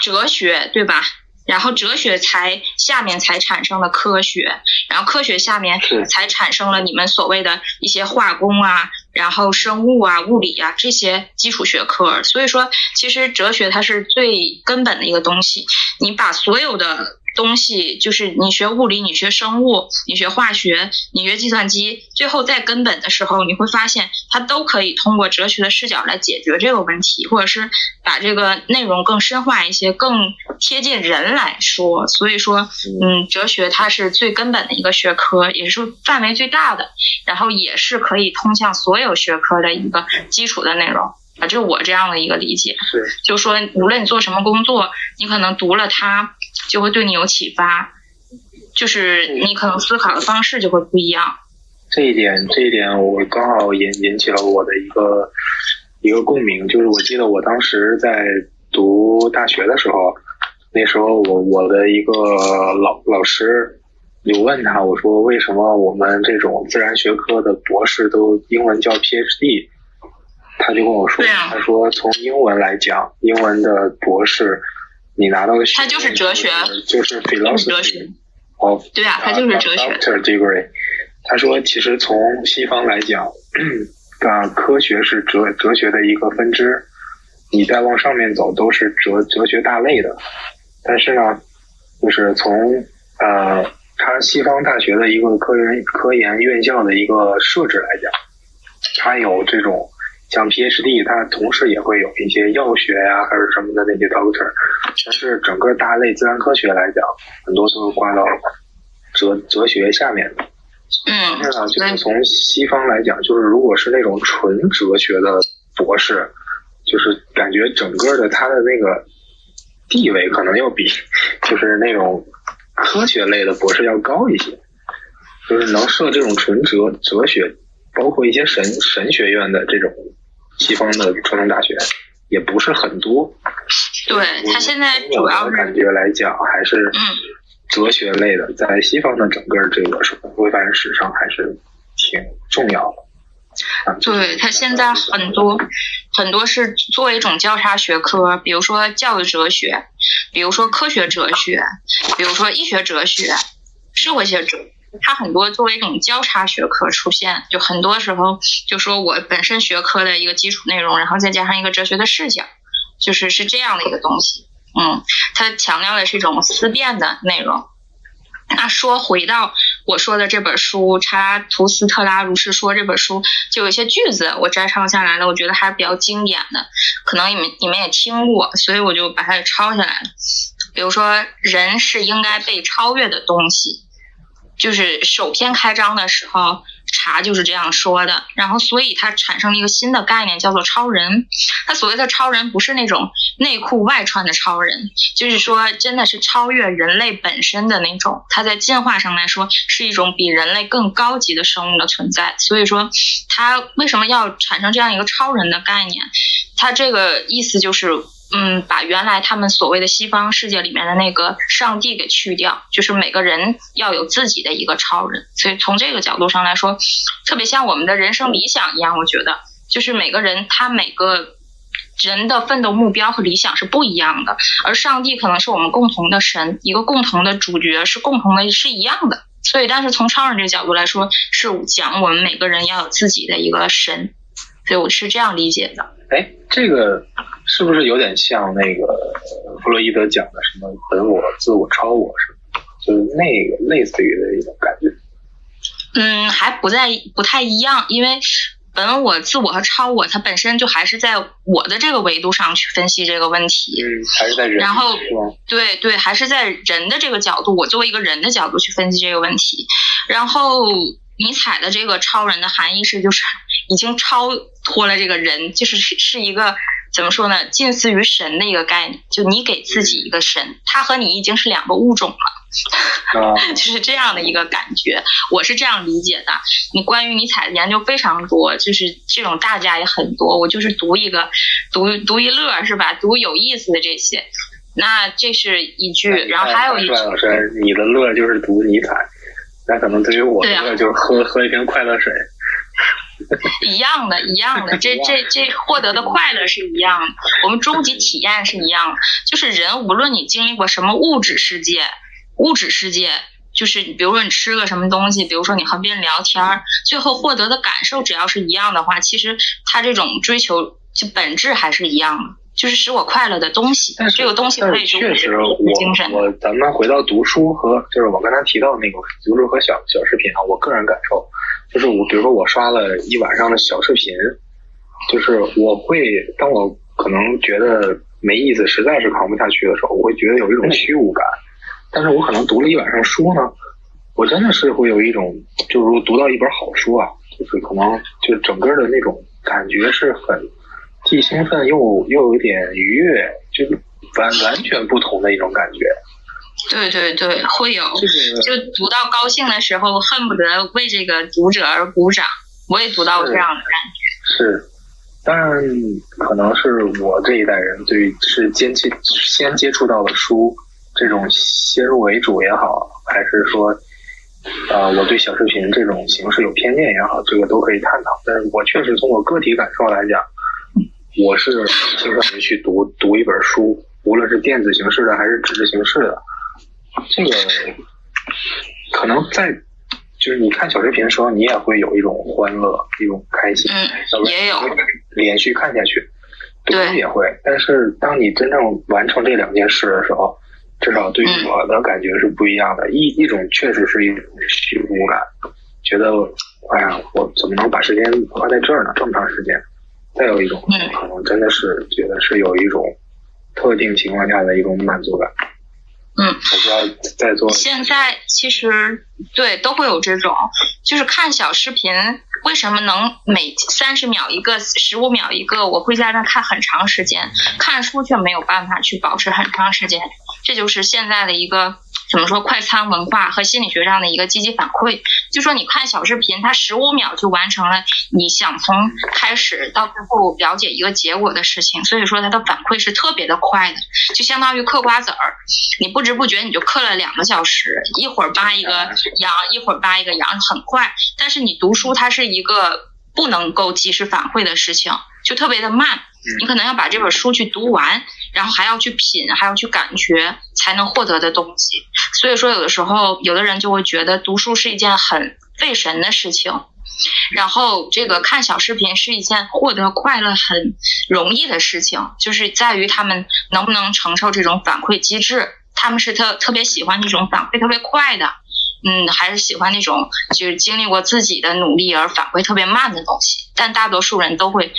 哲学，对吧？然后哲学才下面才产生了科学，然后科学下面才产生了你们所谓的一些化工啊，然后生物啊、物理啊这些基础学科。所以说，其实哲学它是最根本的一个东西。你把所有的东西，就是你学物理、你学生物、你学化学、你学计算机，最后在根本的时候，你会发现它都可以通过哲学的视角来解决这个问题，或者是把这个内容更深化一些，更贴近人来说。所以说，嗯，哲学它是最根本的一个学科，也是范围最大的，然后也是可以通向所有学科的一个基础的内容。啊，这是我这样的一个理解。是就说无论你做什么工作，你可能读了它，就会对你有启发，就是你可能思考的方式就会不一样。这一点，这一点我刚好引引起了我的一个一个共鸣，就是我记得我当时在读大学的时候，那时候我我的一个老老师有问他，我说为什么我们这种自然学科的博士都英文叫 PhD？他就跟我说，他说从英文来讲，英文的博士你拿到的学它就是哲学就是就是 philosophy of 对啊，它就是哲学。Doctor degree。他说，其实从西方来讲，啊，科学是哲哲学的一个分支，你再往上面走都是哲哲学大类的。但是呢，就是从呃，他西方大学的一个科研科研院校的一个设置来讲，它有这种像 PhD，它同时也会有一些药学呀、还是什么的那些 Doctor，但是整个大类自然科学来讲，很多都是挂到哲哲学下面的。嗯但是呢，就是从西方来讲，就是如果是那种纯哲学的博士，就是感觉整个的他的那个地位可能要比就是那种科学类的博士要高一些，就是能设这种纯哲哲学，包括一些神神学院的这种西方的传统大学也不是很多。对，他现在主要是感觉来讲，还是嗯哲学类的，在西方的整个这个社会发展史上还是挺重要的。啊对，他现在很多很多是作为一种交叉学科，比如说教育哲学，比如说科学哲学，比如说医学哲学、社会学哲。它很多作为一种交叉学科出现，就很多时候就说我本身学科的一个基础内容，然后再加上一个哲学的视角，就是是这样的一个东西。嗯，它强调的是一种思辨的内容。那说回到我说的这本书《查拉图斯特拉如是说》这本书，就有些句子我摘抄下来了，我觉得还是比较经典的，可能你们你们也听过，所以我就把它给抄下来了。比如说，人是应该被超越的东西，就是首篇开章的时候，查就是这样说的。然后，所以它产生了一个新的概念，叫做超人。它所谓的超人，不是那种内裤外穿的超人，就是说真的是超越人类本身的那种。它在进化上来说，是一种比人类更高级的生物的存在。所以说，它为什么要产生这样一个超人的概念？它这个意思就是。嗯，把原来他们所谓的西方世界里面的那个上帝给去掉，就是每个人要有自己的一个超人。所以从这个角度上来说，特别像我们的人生理想一样，我觉得就是每个人他每个人的奋斗目标和理想是不一样的，而上帝可能是我们共同的神，一个共同的主角是共同的，是一样的。所以，但是从超人这个角度来说，是讲我们每个人要有自己的一个神。所以我是这样理解的。哎，这个是不是有点像那个呃弗洛伊德讲的什么本我、自我、超我什么？就是那个类似于的一种感觉。嗯，还不在不太一样，因为本我、自我和超我，它本身就还是在我的这个维度上去分析这个问题。嗯，还是在人然后？对对，还是在人的这个角度，我作为一个人的角度去分析这个问题。然后，尼采的这个超人的含义是，就是已经超脱了这个人，就是是是一个怎么说呢，近似于神的一个概念。就你给自己一个神，他和你已经是两个物种了。啊，就是这样的一个感觉，我是这样理解的。你关于尼采的研究非常多，就是这种大家也很多，我就是读一个，读读一乐是吧？读有意思的这些。那这是一句，然后还有一句，老师，你的乐就是读尼采，那可能对于我的对啊乐就是喝喝一瓶快乐水。一样的，一样的，这这这获得的快乐是一样的，我们终极体验是一样的。就是人，无论你经历过什么物质世界，物质世界，就是比如说你吃个什么东西，比如说你和别人聊天儿，最后获得的感受只要是一样的话，其实他这种追求就本质还是一样的，就是使我快乐的东西但，是这个东西可以是是确实物质精神。我我咱们回到读书和就是我刚才提到那个读书和小小视频啊，我个人感受就是我比如说我刷了一晚上的小视频，就是我会当我可能觉得没意思，实在是扛不下去的时候，我会觉得有一种虚无感。但是我可能读了一晚上书呢，我真的是会有一种，就是说读到一本好书啊，就是可能就整个的那种感觉是很既兴奋又又有点愉悦，就是完完全不同的一种感觉。对对对，会有。这个就读到高兴的时候，恨不得为这个读者而鼓掌。我也读到这样的感觉。是，当然可能是我这一代人对是先接先接触到的书，这种先入为主也好，还是说，呃，我对小视频这种形式有偏见也好，这个都可以探讨。但是我确实从我个体感受来讲，我是倾向于去读读一本书，无论是电子形式的还是纸质形式的，这个可能在。就是你看小视频的时候，你也会有一种欢乐，一种开心，嗯也有连续看下去，读对也会。但是当你真正完成这两件事的时候，至少对我的感觉是不一样的。一一种确实是一种虚无感，觉得哎呀，我怎么能把时间花在这儿呢？这么长时间。再有一种嗯可能真的是觉得是有一种特定情况下的一种满足感。在座现在其实对都会有这种，就是看小视频，为什么能每三十秒一个、十五秒一个？我会在那看很长时间，看书却没有办法去保持很长时间，这就是现在的一个怎么说快餐文化和心理学上的一个积极反馈。就说你看小视频，它十五秒就完成了你想从开始到最后了解一个结果的事情，所以说它的反馈是特别的快的，就相当于嗑瓜子儿，你不知不觉你就嗑了两个小时，一会儿扒一个羊，一会儿扒一个羊，很快。但是你读书，它是一个不能够及时反馈的事情，就特别的慢。你可能要把这本书去读完，然后还要去品，还要去感觉，才能获得的东西。所以说，有的时候有的人就会觉得读书是一件很费神的事情，然后这个看小视频是一件获得快乐很容易的事情，就是在于他们能不能承受这种反馈机制。他们是特特别喜欢这种反馈特别快的，嗯，还是喜欢那种就是经历过自己的努力而反馈特别慢的东西。但大多数人都会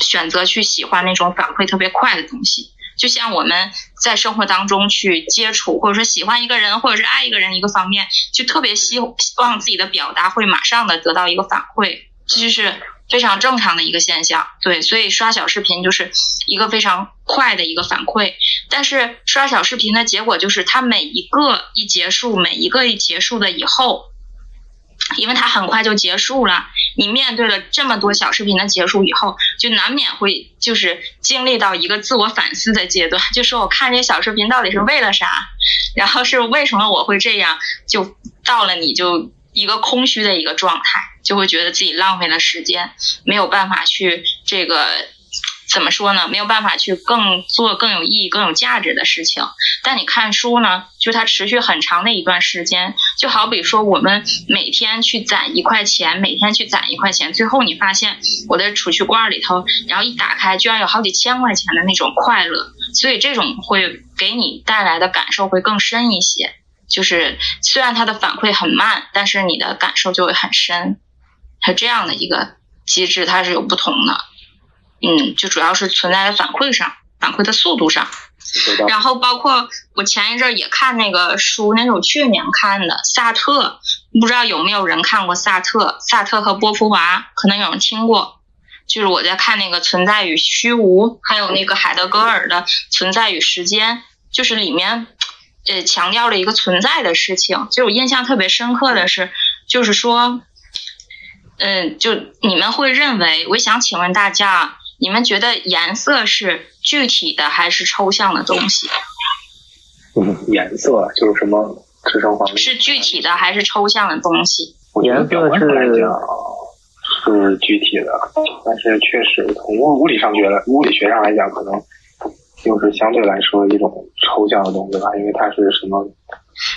选择去喜欢那种反馈特别快的东西。就像我们在生活当中去接触，或者说喜欢一个人，或者是爱一个人一个方面，就特别希希望自己的表达会马上的得到一个反馈，这就是非常正常的一个现象。对，所以刷小视频就是一个非常快的一个反馈。但是刷小视频的结果就是，它每一个一结束，每一个一结束的以后，因为它很快就结束了，你面对了这么多小视频的结束以后，就难免会就是经历到一个自我反思的阶段，就说我看这些小视频到底是为了啥，然后是为什么我会这样，就到了你就一个空虚的一个状态，就会觉得自己浪费了时间，没有办法去这个。怎么说呢？没有办法去更做更有意义、更有价值的事情。但你看书呢，就它持续很长的一段时间，就好比说我们每天去攒一块钱，每天去攒一块钱，最后你发现我的储蓄罐里头，然后一打开，居然有好几千块钱的那种快乐。所以这种会给你带来的感受会更深一些。就是虽然它的反馈很慢，但是你的感受就会很深。它这样的一个机制，它是有不同的。嗯，就主要是存在在反馈上，反馈的速度上。然后包括我前一阵儿也看那个书，那是我去年看的萨特，不知道有没有人看过萨特？萨特和波伏娃，可能有人听过。就是我在看那个《存在与虚无》，还有那个海德格尔的《存在与时间》，就是里面呃强调了一个存在的事情。就我印象特别深刻的是，就是说，嗯，就你们会认为，我想请问大家，你们觉得颜色是具体的还是抽象的东西？嗯，颜色就是什么？是具体的还是抽象的东西？颜色是讲是具体的，但是确实从物物理上学来，物理学上来讲，可能又是相对来说一种抽象的东西吧，因为它是什么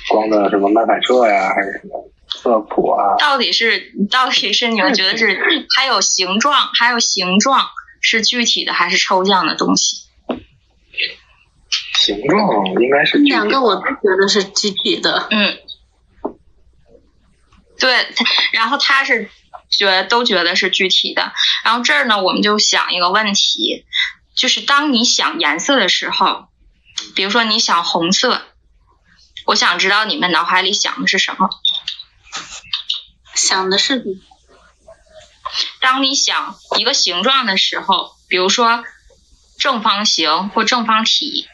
光的什么漫反射呀，还是什么色谱啊？到底是到底是你们觉得是 还有形状，还有形状是具体的还是抽象的东西？形状应该是具体的两个我都觉得是具体的。嗯，对，他然后他是觉得都觉得是具体的。然后这儿呢，我们就想一个问题，就是当你想颜色的时候，比如说你想红色，我想知道你们脑海里想的是什么。想的是当你想一个形状的时候，比如说正方形或正方体，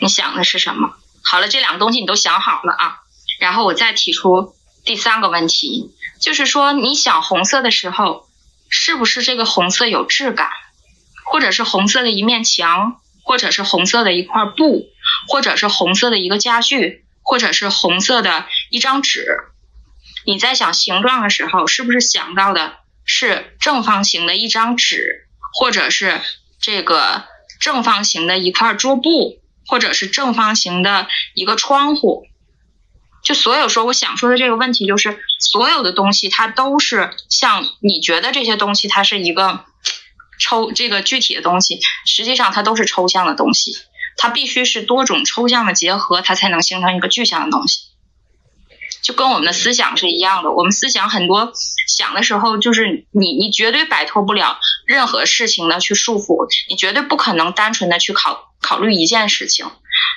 你想的是什么？好了，这两个东西你都想好了啊，然后我再提出第三个问题，就是说你想红色的时候，是不是这个红色有质感，或者是红色的一面墙，或者是红色的一块布，或者是红色的一个家具，或者是红色的一张纸？你在想形状的时候，是不是想到的是正方形的一张纸，或者是这个正方形的一块桌布，或者是正方形的一个窗户？就所有说我想说的这个问题，就是所有的东西它都是像你觉得这些东西它是一个抽这个具体的东西，实际上它都是抽象的东西，它必须是多种抽象的结合，它才能形成一个具象的东西。就跟我们的思想是一样的，我们思想很多想的时候，就是你你绝对摆脱不了任何事情的去束缚，你绝对不可能单纯的去考考虑一件事情。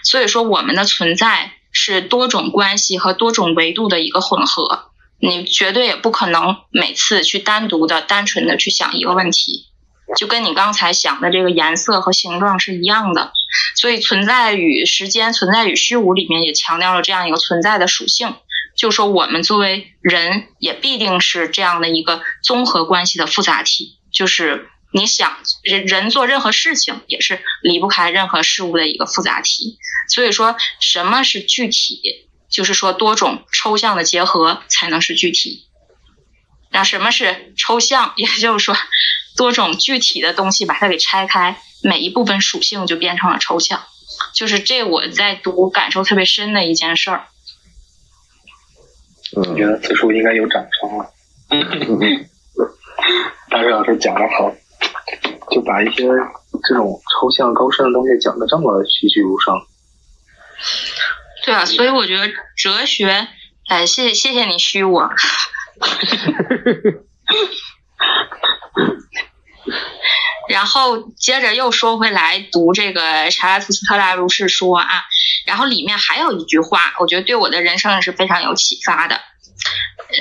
所以说，我们的存在是多种关系和多种维度的一个混合，你绝对也不可能每次去单独的、单纯的去想一个问题，就跟你刚才想的这个颜色和形状是一样的。所以，存在与时间、存在与虚无里面也强调了这样一个存在的属性。就说我们作为人，也必定是这样的一个综合关系的复杂体。就是你想人人做任何事情，也是离不开任何事物的一个复杂体。所以说，什么是具体？就是说多种抽象的结合才能是具体。那什么是抽象？也就是说，多种具体的东西把它给拆开，每一部分属性就变成了抽象。就是这我在读感受特别深的一件事儿。我觉得此处应该有掌声了。大瑞老师讲的好，就把一些这种抽象高深的东西讲的这么栩栩如生。对啊，所以我觉得哲学，哎，谢谢谢谢你虚我。然后接着又说回来读这个查拉图斯特拉如是说啊，然后里面还有一句话，我觉得对我的人生也是非常有启发的。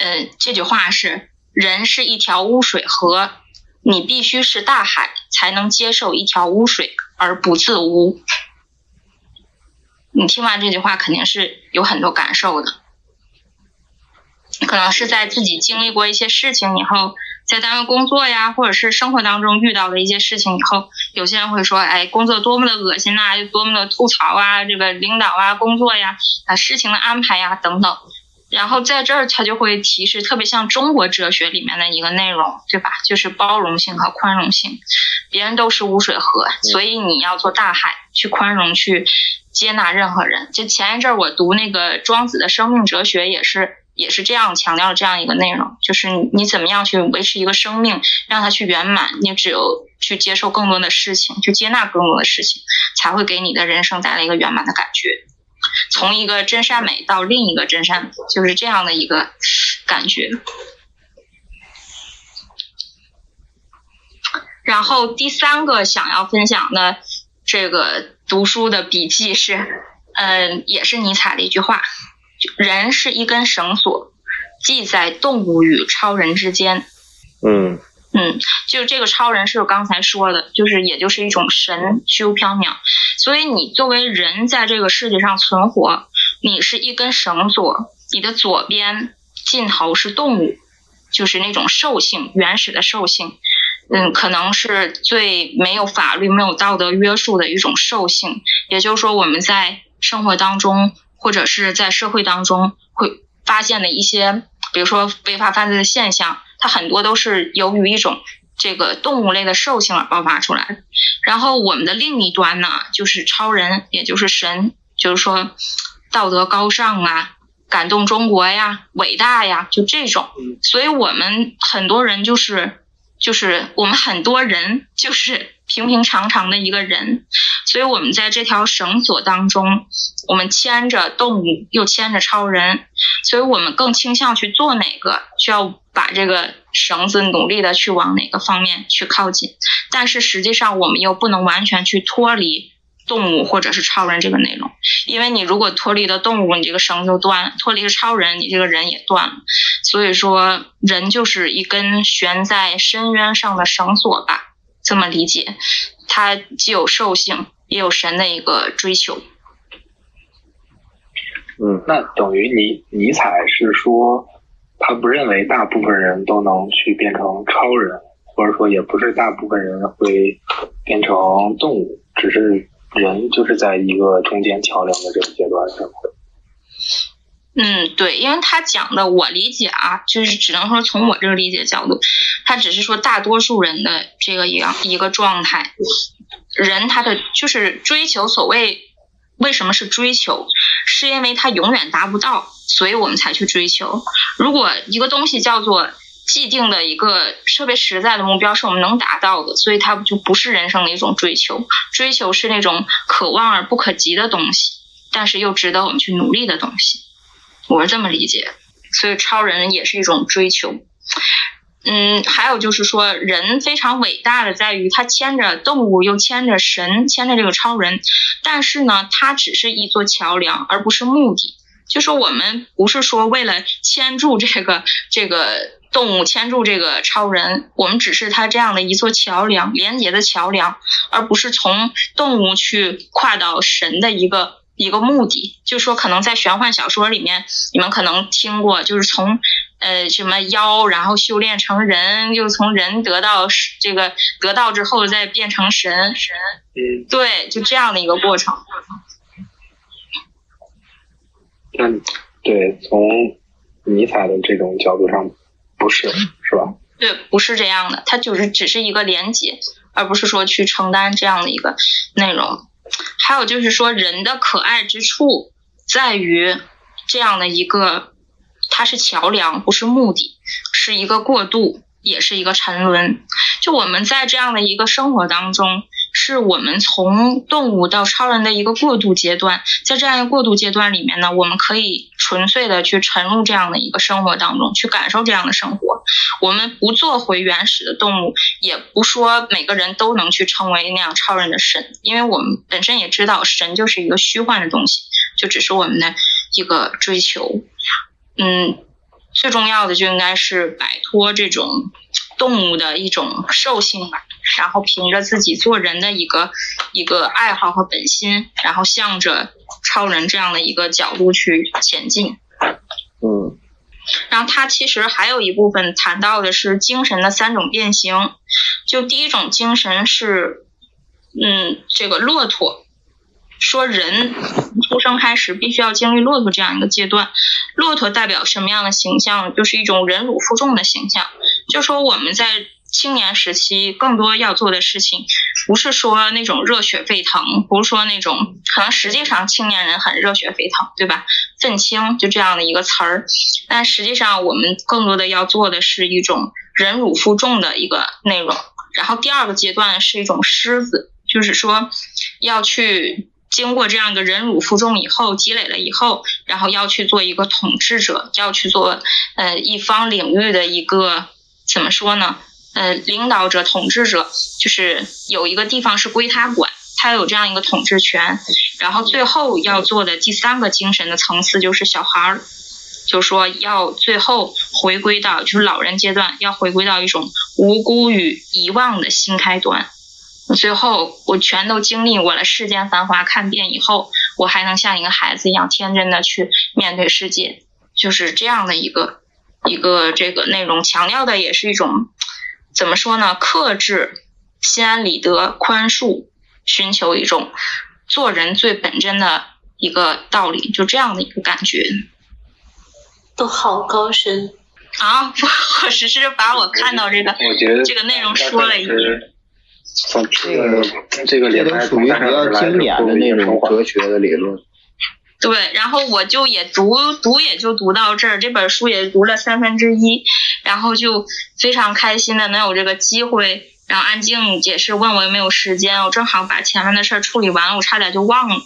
呃，这句话是：人是一条污水河，你必须是大海才能接受一条污水而不自污。你听完这句话，肯定是有很多感受的。可能是在自己经历过一些事情以后，在单位工作呀，或者是生活当中遇到的一些事情以后，有些人会说：“哎，工作多么的恶心呐，又多么的吐槽啊，这个领导啊，工作呀，啊，事情的安排呀，等等。”然后在这儿，他就会提示，特别像中国哲学里面的一个内容，对吧？就是包容性和宽容性。别人都是污水河，所以你要做大海，去宽容，去接纳任何人。就前一阵儿我读那个庄子的生命哲学，也是也是这样强调这样一个内容，就是你怎么样去维持一个生命，让它去圆满。你只有去接受更多的事情，去接纳更多的事情，才会给你的人生带来一个圆满的感觉。从一个真善美到另一个真善美，就是这样的一个感觉。然后第三个想要分享的这个读书的笔记是，嗯，也是尼采的一句话：人是一根绳索，系在动物与超人之间。嗯嗯，就这个超人是我刚才说的，就是也就是一种神，虚无缥缈。所以你作为人在这个世界上存活，你是一根绳索，你的左边尽头是动物，就是那种兽性，原始的兽性。嗯，可能是最没有法律、没有道德约束的一种兽性。也就是说，我们在生活当中或者是在社会当中会发现的一些，比如说违法犯罪的现象。它很多都是由于一种这个动物类的兽性而爆发出来的。然后我们的另一端呢，就是超人，也就是神，就是说道德高尚啊，感动中国呀，伟大呀，就这种。所以我们很多人就是就是我们很多人就是平平常常的一个人。所以我们在这条绳索当中，我们牵着动物，又牵着超人。所以我们更倾向去做哪个，需要把这个绳子努力的去往哪个方面去靠近，但是实际上我们又不能完全去脱离动物或者是超人这个内容，因为你如果脱离了动物，你这个绳就断了；脱离了超人，你这个人也断了。所以说，人就是一根悬在深渊上的绳索吧，这么理解，它既有兽性，也有神的一个追求。嗯，那等于尼尼采是说，他不认为大部分人都能去变成超人，或者说也不是大部分人会变成动物，只是人就是在一个中间桥梁的这个阶段生活。嗯，对，因为他讲的我理解啊，就是只能说从我这个理解角度，他只是说大多数人的这个一样一个状态，人他的就是追求所谓。为什么是追求？是因为他永远达不到，所以我们才去追求。如果一个东西叫做既定的一个特别实在的目标，是我们能达到的，所以它就不是人生的一种追求。追求是那种可望而不可及的东西，但是又值得我们去努力的东西。我是这么理解，所以超人也是一种追求。嗯，还有就是说，人非常伟大的在于他牵着动物，又牵着神，牵着这个超人。但是呢，它只是一座桥梁，而不是目的。就是我们不是说为了牵住这个这个动物，牵住这个超人，我们只是他这样的一座桥梁，连接的桥梁，而不是从动物去跨到神的一个一个目的。就说可能在玄幻小说里面，你们可能听过，就是从。呃，什么妖，然后修炼成人，又从人得到这个得到之后再变成神，神，嗯，对，就这样的一个过程。嗯，对，从尼采的这种角度上，不是，是吧？对，不是这样的，它就是只是一个连接，而不是说去承担这样的一个内容。还有就是说，人的可爱之处在于这样的一个。它是桥梁，不是目的，是一个过渡，也是一个沉沦。就我们在这样的一个生活当中，是我们从动物到超人的一个过渡阶段。在这样一个过渡阶段里面呢，我们可以纯粹的去沉入这样的一个生活当中，去感受这样的生活。我们不做回原始的动物，也不说每个人都能去成为那样超人的神，因为我们本身也知道，神就是一个虚幻的东西，就只是我们的一个追求。嗯，最重要的就应该是摆脱这种动物的一种兽性吧，然后凭着自己做人的一个一个爱好和本心，然后向着超人这样的一个角度去前进。嗯，然后他其实还有一部分谈到的是精神的三种变形，就第一种精神是，嗯，这个骆驼。说人出生开始必须要经历骆驼这样一个阶段，骆驼代表什么样的形象？就是一种忍辱负重的形象。就说我们在青年时期更多要做的事情，不是说那种热血沸腾，不是说那种可能实际上青年人很热血沸腾，对吧？愤青就这样的一个词儿，但实际上我们更多的要做的是一种忍辱负重的一个内容。然后第二个阶段是一种狮子，就是说要去。经过这样一个忍辱负重以后，积累了以后，然后要去做一个统治者，要去做呃一方领域的一个怎么说呢？呃，领导者、统治者，就是有一个地方是归他管，他有这样一个统治权。然后最后要做的第三个精神的层次就是小孩儿，就说要最后回归到就是老人阶段，要回归到一种无辜与遗忘的新开端。最后我全都经历过了世间繁华看遍以后，我还能像一个孩子一样天真的去面对世界，就是这样的一个一个这个内容，强调的也是一种怎么说呢？克制、心安理得、宽恕，寻求一种做人最本真的一个道理，就这样的一个感觉。都好高深啊！我只是把我看到这个我觉得这个内容说了一遍。这个这个这都属于比较经典的那种哲学的理论。对，然后我就也读读，也就读到这儿，这本书也读了三分之一，然后就非常开心的能有这个机会，然后安静解释问我有没有时间，我正好把前面的事儿处理完了，我差点就忘了，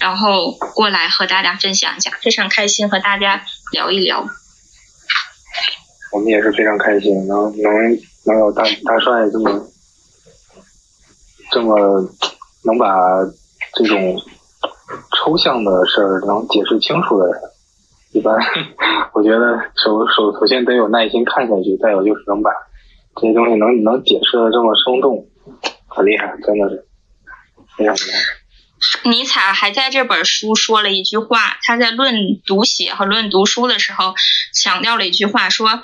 然后过来和大家分享一下，非常开心和大家聊一聊。我们也是非常开心，能能能有大大帅这么。这么能把这种抽象的事儿能解释清楚的人，一般 我觉得首首首先得有耐心看下去，再有就是能把这些东西能能解释的这么生动，很厉害，真的是非常厉害。尼采还在这本书说了一句话，他在论读写和论读书的时候强调了一句话，说。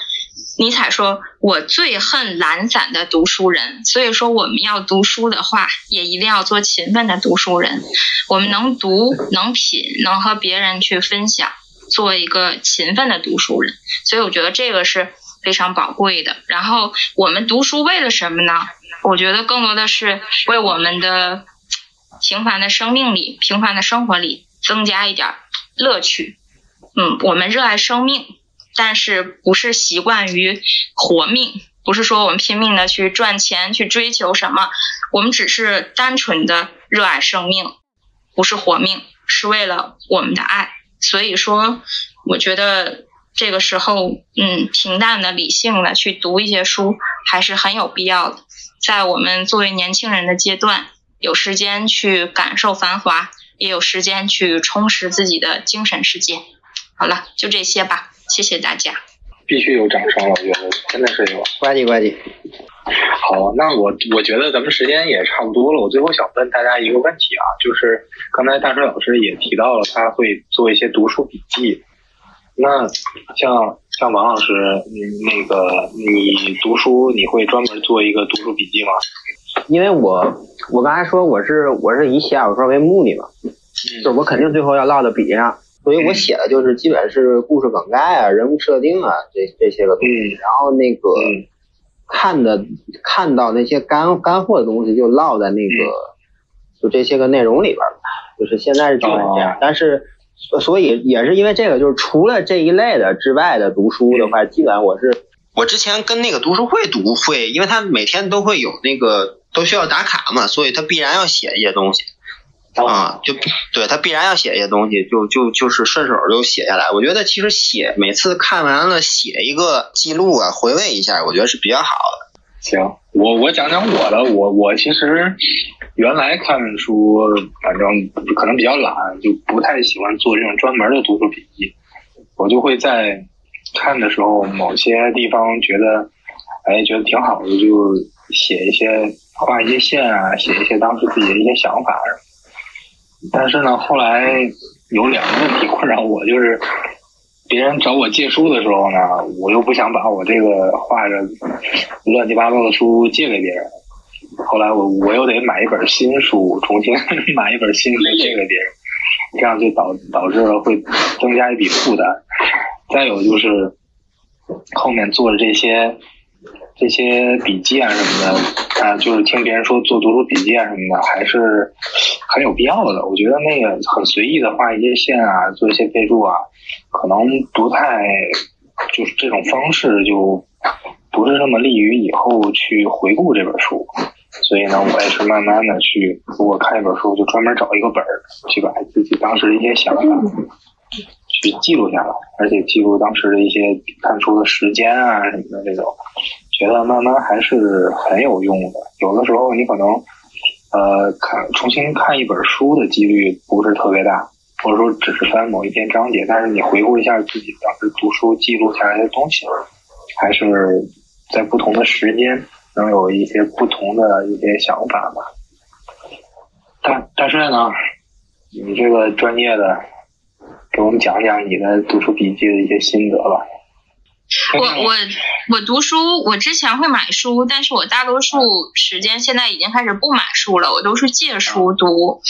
尼采说：“我最恨懒散的读书人。”所以说，我们要读书的话，也一定要做勤奋的读书人。我们能读、能品、能和别人去分享，做一个勤奋的读书人。所以，我觉得这个是非常宝贵的。然后，我们读书为了什么呢？我觉得更多的是为我们的平凡的生命里、平凡的生活里增加一点乐趣。嗯，我们热爱生命。但是不是习惯于活命，不是说我们拼命的去赚钱去追求什么，我们只是单纯的热爱生命，不是活命，是为了我们的爱。所以说，我觉得这个时候，嗯，平淡的、理性的去读一些书还是很有必要的。在我们作为年轻人的阶段，有时间去感受繁华，也有时间去充实自己的精神世界。好了，就这些吧。谢谢大家，必须有掌声了，我觉得真的是有，呱唧呱唧。好，那我我觉得咱们时间也差不多了，我最后想问大家一个问题啊，就是刚才大春老师也提到了他会做一些读书笔记，那像像王老师，嗯，那个你读书你会专门做一个读书笔记吗？因为我我刚才说我是我是以写小说为目的嘛，就我肯定最后要落到笔上。所以我写的就是基本是故事梗概啊、人物设定啊这这些个东西，然后那个看的看到那些干干货的东西就落在那个就这些个内容里边了，就是现在是基本这样。但是所以也是因为这个，就是除了这一类的之外的读书的话，基本上我是我之前跟那个读书会读会，因为他每天都会有那个都需要打卡嘛，所以他必然要写一些东西。啊，就对他必然要写一些东西，就就就是顺手就写下来。我觉得其实写每次看完了写一个记录啊，回味一下，我觉得是比较好的。行，我我讲讲我的，我我其实原来看书，反正可能比较懒，就不太喜欢做这种专门的读书笔记。我就会在看的时候，某些地方觉得，哎，觉得挺好的，就写一些画一些线啊，写一些当时自己的一些想法什么。但是呢，后来有两个问题困扰我，就是别人找我借书的时候呢，我又不想把我这个画着乱七八糟的书借给别人。后来我我又得买一本新书，重新 买一本新书借给别人，这样就导导致了会增加一笔负担。再有就是后面做的这些。这些笔记啊什么的，啊，就是听别人说做读书笔记啊什么的，还是很有必要的。我觉得那个很随意的画一些线啊，做一些备注啊，可能不太，就是这种方式就不是那么利于以后去回顾这本书。所以呢，我也是慢慢的去，如果看一本书，就专门找一个本儿，去把自己当时的一些想法去记录下来，而且记录当时的一些看书的时间啊什么的这种。觉得慢慢还是很有用的。有的时候你可能，呃，看重新看一本书的几率不是特别大，或者说只是翻某一篇章节，但是你回顾一下自己当时读书记录下来的东西，还是在不同的时间能有一些不同的一些想法吧。大大帅呢，你这个专业的，给我们讲讲你的读书笔记的一些心得吧。我我我读书，我之前会买书，但是我大多数时间现在已经开始不买书了，我都是借书读。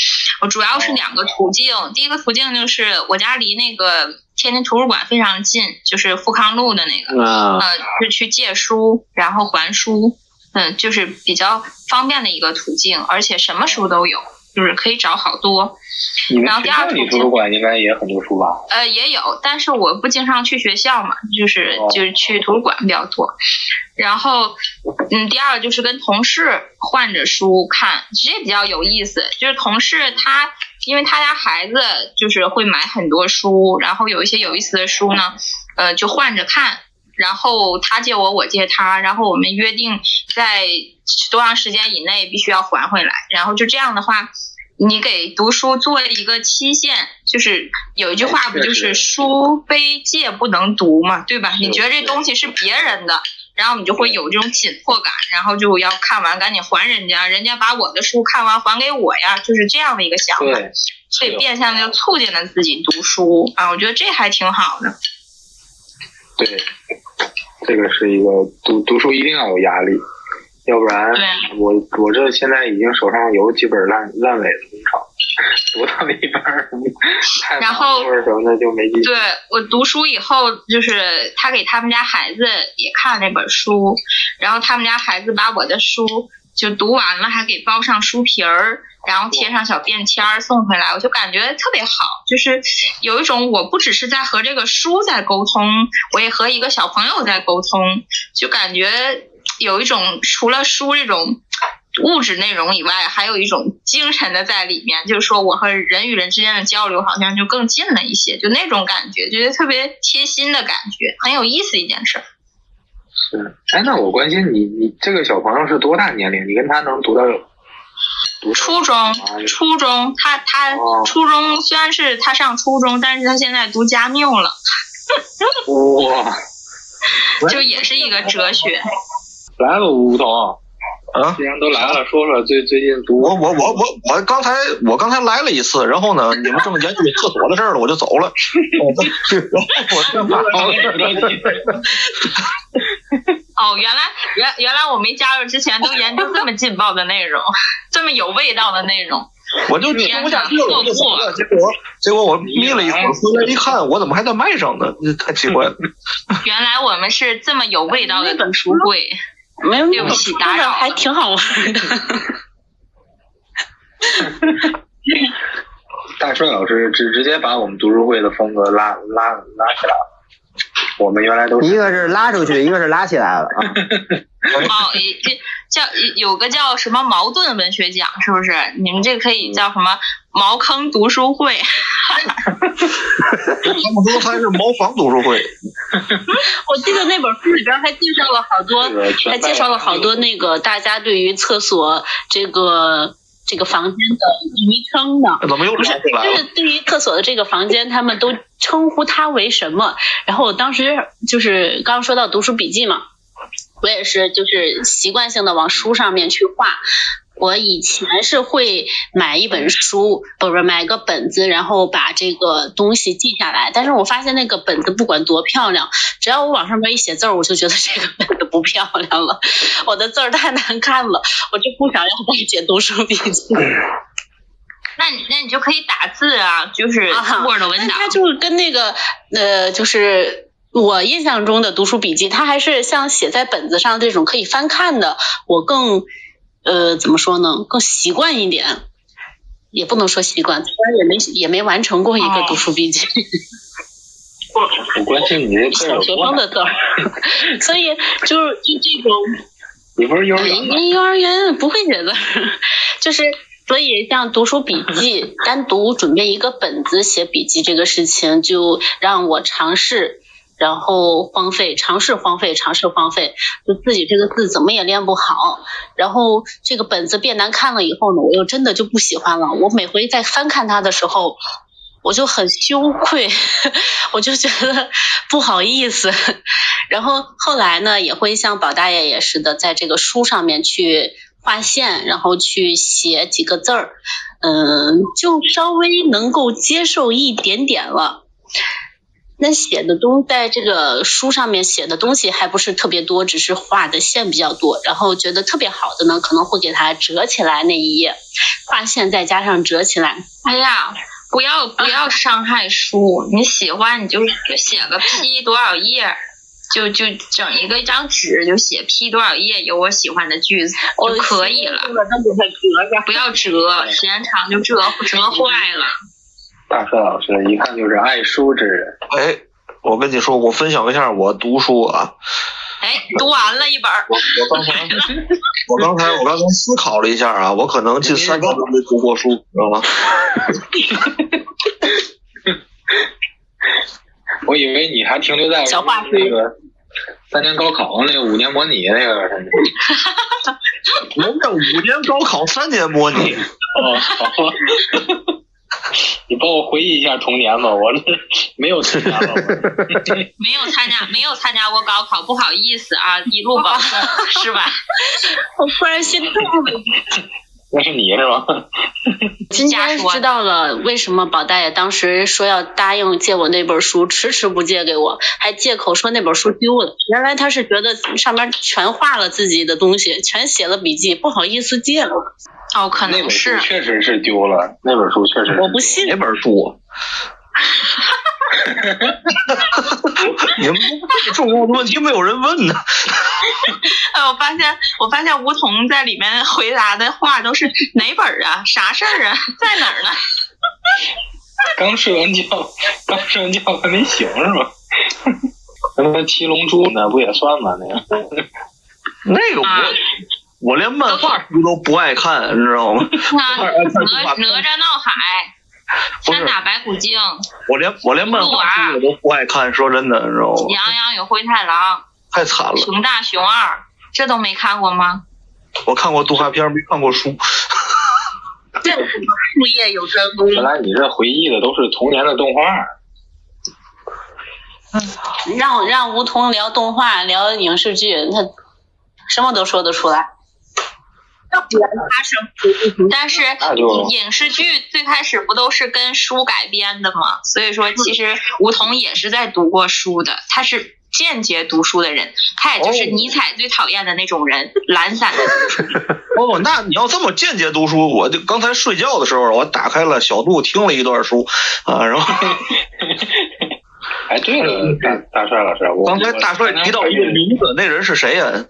我主要是两个途径，第一个途径就是我家离那个天津图书馆非常近，就是富康路的那个，呃，是去借书然后还书，嗯，就是比较方便的一个途径，而且什么书都有。就是可以找好多，然后第二图书馆应该也很多书吧？呃，也有，但是我不经常去学校嘛，就是就是去图书馆比较多。然后，嗯，第二个就是跟同事换着书看，其实也比较有意思。就是同事他，因为他家孩子就是会买很多书，然后有一些有意思的书呢，呃，就换着看。然后他借我，我借他，然后我们约定在多长时间以内必须要还回来。然后就这样的话，你给读书做一个期限，就是有一句话不就是“书非借不能读”嘛，对吧？你觉得这东西是别人的，然后你就会有这种紧迫感，然后就要看完赶紧还人家，人家把我的书看完还给我呀，就是这样的一个想法。所以变相的就促进了自己读书啊，我觉得这还挺好的。对。这个是一个读读书一定要有压力，要不然我我这现在已经手上有几本烂烂尾的文章，读到一半儿 然后或者什么的就没继续。对我读书以后，就是他给他们家孩子也看那本书，然后他们家孩子把我的书就读完了，还给包上书皮儿。然后贴上小便签儿送回来，我就感觉特别好，就是有一种我不只是在和这个书在沟通，我也和一个小朋友在沟通，就感觉有一种除了书这种物质内容以外，还有一种精神的在里面，就是说我和人与人之间的交流好像就更近了一些，就那种感觉，觉得特别贴心的感觉，很有意思一件事儿。是，哎，那我关心你，你这个小朋友是多大年龄？你跟他能读到？初中，初中，他他初中虽然是他上初中，但是他现在读加缪了。哇，就也是一个哲学。来了，吴桐。啊，既然都来了，说说最最近读。我我我我我刚才我刚才来了一次，然后呢，你们正研究厕所的事儿了，我就走了。我这把 好事哦，原来原原来我没加入之前都研究这么劲爆的内容，这么有味道的内容。我就听不下去了，我就走了。结果结果我眯了一会儿，回来一看，我怎么还在麦上呢？太奇怪了。原来我们是这么有味道的读书会。没有，对不起，打扰，还挺好玩的。大顺老师直直接把我们读书会的风格拉拉拉起来了。我们原来都是一个是拉出去，一个是拉起来了啊。哦，这叫有个叫什么矛盾文学奖，是不是？你们这个可以叫什么茅坑读书会？他们说他是茅房读书会。我记得那本书里边还介绍了好多，还介绍了好多那个大家对于厕所这个这个房间的昵称的。怎么又不是？就是对于厕所的这个房间，他们都称呼它为什么？然后我当时就是刚说到读书笔记嘛。我也是，就是习惯性的往书上面去画。我以前是会买一本书，不是买个本子，然后把这个东西记下来。但是我发现那个本子不管多漂亮，只要我往上面一写字儿，我就觉得这个本子不漂亮了，我的字儿太难看了，我就不想要再写读书笔记。那你那你就可以打字啊，就是 Word 文档。它就是跟那个呃，就是。我印象中的读书笔记，它还是像写在本子上这种可以翻看的，我更呃怎么说呢？更习惯一点，也不能说习惯，虽然也没也没完成过一个读书笔记。我关心你这小学生的字儿，所以就是就这种。你不是幼儿园？幼儿园不会写字，就是所以像读书笔记，单独准备一个本子写笔记这个事情，就让我尝试。然后荒废，尝试荒废，尝试荒废，就自己这个字怎么也练不好。然后这个本子变难看了以后呢，我又真的就不喜欢了。我每回在翻看它的时候，我就很羞愧，我就觉得不好意思。然后后来呢，也会像宝大爷也似的，在这个书上面去画线，然后去写几个字儿，嗯，就稍微能够接受一点点了。那写的东在这个书上面写的东西还不是特别多，只是画的线比较多。然后觉得特别好的呢，可能会给它折起来那一页，画线再加上折起来。哎呀，不要不要伤害书，你喜欢你就写个 P 多少页，就就整一个一张纸就写 P 多少页有我喜欢的句子就可以了，不要折，时间长就折折坏了。大帅老师一看就是爱书之人。哎，我跟你说，我分享一下我读书啊。哎，读完了一本。我我刚才 我刚才我刚才思考了一下啊，我可能近三年都没读过书，知道吗？我以为你还停留在那个三年高考那个五年模拟那个。我们这五年高考，三年模拟。哦，好吧。你帮我回忆一下童年吧，我这没有参加过，没有参加，没有参加过高考，不好意思啊，一路保送 是吧？我突然心痛了。那是你是吧？今天知道了为什么宝大爷当时说要答应借我那本书，迟迟不借给我，还借口说那本书丢了。原来他是觉得上面全画了自己的东西，全写了笔记，不好意思借了。哦，可那本能是书。确实是丢了，那本书确实是我不信那本书？你们这么重要的问题没有人问呢？哎，我发现，我发现吴桐在里面回答的话都是哪本儿啊？啥事儿啊？在哪儿呢？刚睡完觉，刚睡完觉还没醒是吧？那那七龙珠那不也算吗？那个那个我、啊我连漫画书都不爱看，你知道吗？啊，哪哪吒闹海，山打白骨精，我连我连漫画书我都不爱看，说真的，你知道吗？羊羊与灰太狼，太惨了。熊大熊二，这都没看过吗？我看过动画片，没看过书。这术业有专攻。原来你这回忆的都是童年的动画。嗯让让吴桐聊动画，聊影视剧，他什么都说得出来。要不然他是但是影视剧最开始不都是跟书改编的吗？所以说，其实吴桐也是在读过书的，他是间接读书的人，他也就是哦尼采最讨厌的那种人，懒散的读书。哦，那你要这么间接读书，我就刚才睡觉的时候，我打开了小度听了一段书啊，然后哎，对了，大大帅老师，我刚才大帅提到一个名字，那人是谁呀？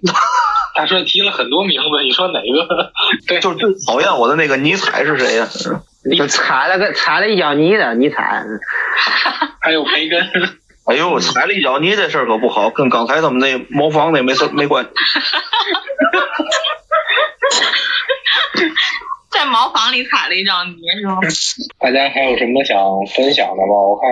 大帅提了很多名字，你说哪个？对，就是最讨厌我的那个尼采是谁呀？就踩了个踩了一脚泥的尼采，还有培根。哎呦，踩了一脚泥这事儿可不好，跟刚才他们那茅房那没事没关系。在茅房里踩了一脚泥是吗？大家还有什么想分享的吗？我看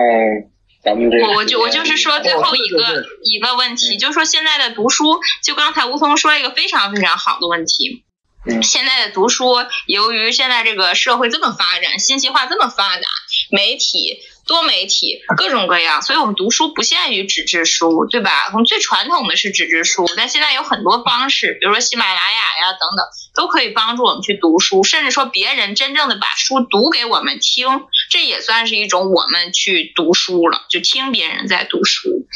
咱们这我我就我就是说最后一个、一个问题，就是说现在的读书，就刚才吴桐说了一个非常非常好的问题。嗯现在的读书，由于现在这个社会这么发展，信息化这么发达，媒体、多媒体各种各样，所以我们读书不限于纸质书，对吧？我们最传统的是纸质书，但现在有很多方式，比如说喜马拉雅呀等等，都可以帮助我们去读书，甚至说别人真正的把书读给我们听，这也算是一种我们去读书了，就听别人在读书。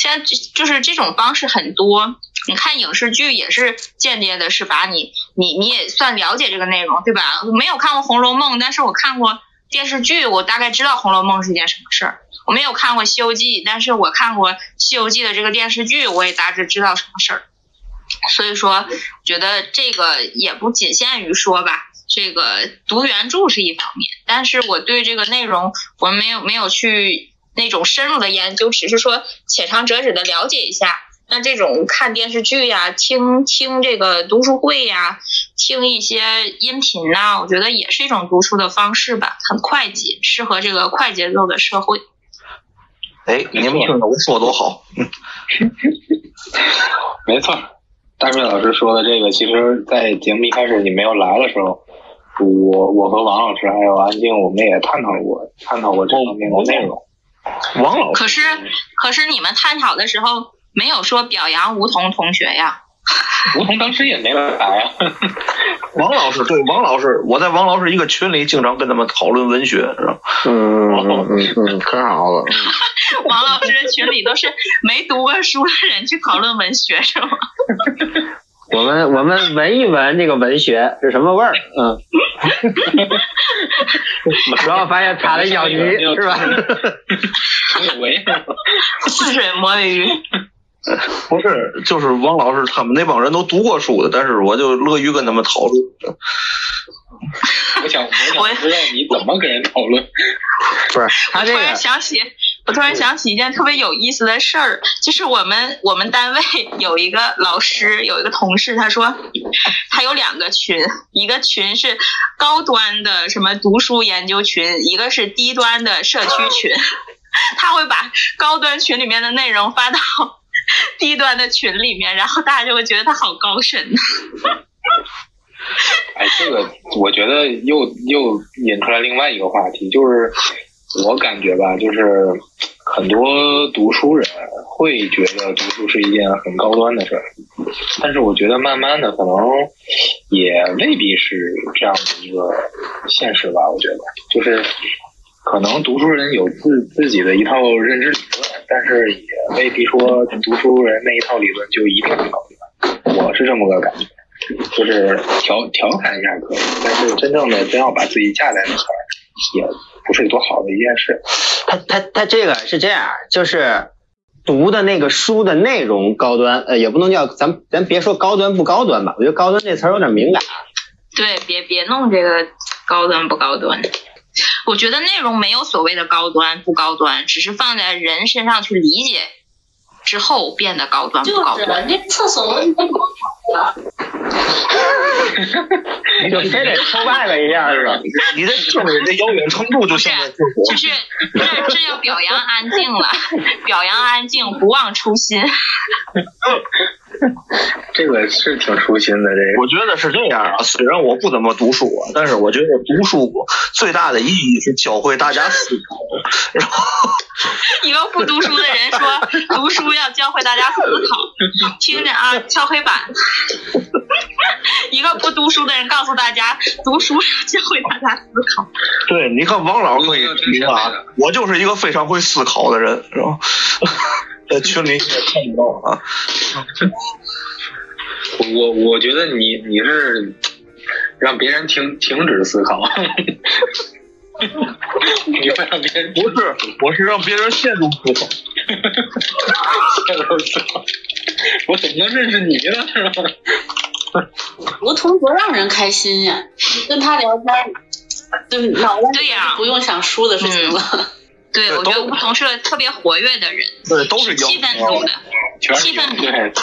现在就就是这种方式很多，你看影视剧也是间接的，是把你你你也算了解这个内容，对吧？我没有看过《红楼梦》，但是我看过电视剧，我大概知道《红楼梦》是件什么事儿。我没有看过《西游记》，但是我看过《西游记》的这个电视剧，我也大致知道什么事儿。所以说，觉得这个也不仅限于说吧，这个读原著是一方面，但是我对这个内容我没有没有去那种深入的研究，只是说浅尝辄止的了解一下。那这种看电视剧呀、听听这个读书会呀、听一些音频呐、我觉得也是一种读书的方式吧，很快捷，适合这个快节奏的社会。哎，你们听着我说多好，没错，大帅老师说的这个，其实，在节目一开始你没有来的时候，我我和王老师还有安静，我们也探讨过探讨过这方面的内容。王老师，可是可是你们探讨的时候没有说表扬吴桐同学呀？吴桐当时也没来啊。王老师，对王老师，我在王老师一个群里经常跟他们讨论文学，是吧？嗯嗯嗯嗯，可好了。王老师群里都是没读过书的人去讨论文学是吗？我们我们闻一闻这个文学是什么味儿，嗯。然后发现插了小鱼，是吧？有味。似水摸鱼。不是，就是王老师他们那帮人都读过书的，但是我就乐于跟他们讨论。我想，我想知道你怎么跟人讨论。不是，他这我突然想起，我突然想起一件特别有意思的事儿，就是我们我们单位 有一个老师，有一个同事，他说他有两个群，一个群是高端的什么读书研究群，一个是低端的社区群，他会把高端群里面的内容发到 低端的群里面，然后大家就会觉得他好高深。哎，这个我觉得又又引出来另外一个话题，就是我感觉吧，就是很多读书人会觉得读书是一件很高端的事儿，但是我觉得慢慢的可能也未必是这样的一个现实吧。我觉得就是可能读书人有自自己的一套认知理论，但是也未必说读书人那一套理论就一定是高端。我是这么个感觉。就是调调侃一下可以，但是真正的真要把自己架在那块儿，也不是多好的一件事。他他他这个是这样，就是读的那个书的内容高端，呃，也不能叫咱咱别说高端不高端吧，我觉得高端这词儿有点敏感。对，别别弄这个高端不高端。我觉得内容没有所谓的高端不高端，只是放在人身上去理解之后变得高端不高端。那厕所问题不好了。你就非得出外边一下是吧？你这证明这遥远程度就现在就就是这这要表扬安静了，表扬安静，不忘初心。这个是挺初心的，这个我觉得是这样啊。虽然我不怎么读书，但是我觉得读书最大的意义是教会大家思考。然后一个不读书的人说，读书要教会大家思考，听着啊，敲黑板。一个不读书的人告诉大家，读书教会大家思考。对，你看王老可以听啊，我就是一个非常会思考的人，是吧？在群里也看不到啊。我我我觉得你你是让别人停停止思考，你会让别人不是，我是让别人陷入思考。陷入思考，我怎么能认识你呢？是吧？吴桐多让人开心呀！跟他聊天，就脑袋对呀不用想输的事情了。对，我觉得吴桐是个特别活跃的人，对，都是气氛组的，气氛组，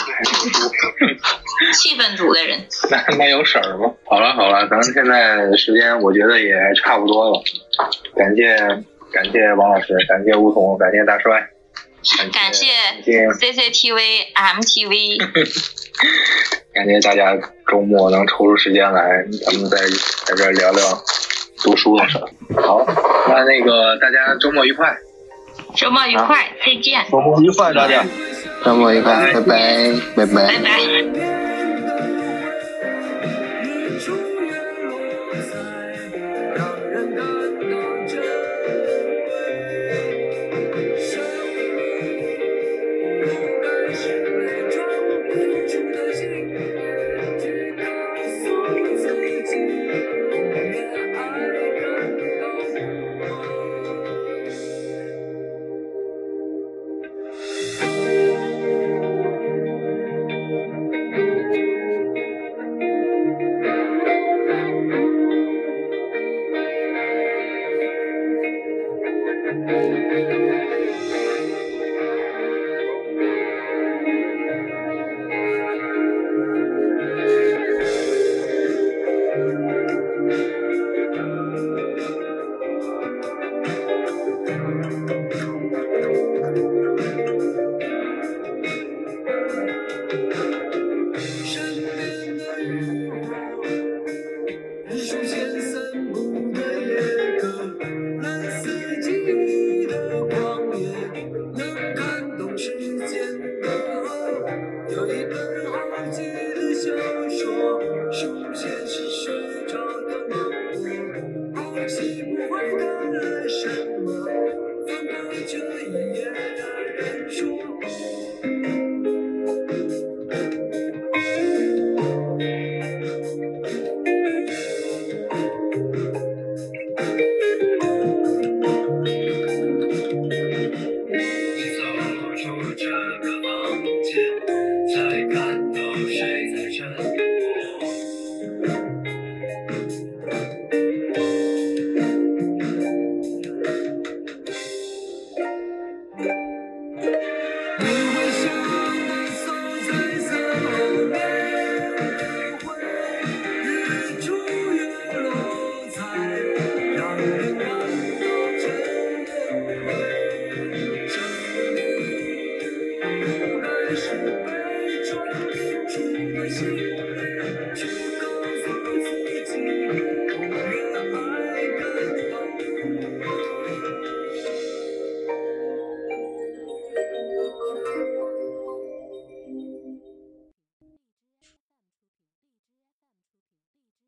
气氛组的人。那那有婶儿吗？好了好了，咱们现在时间我觉得也差不多了，感谢感谢王老师，感谢吴桐，感谢大帅，感谢 CCTV、MTV，感谢大家周末能抽出时间来，咱们在在这儿聊聊读书的事儿。好，那那个大家周末愉快，周末愉快，再见，周末愉快，大家。周末愉快，拜拜，拜拜拜。拜。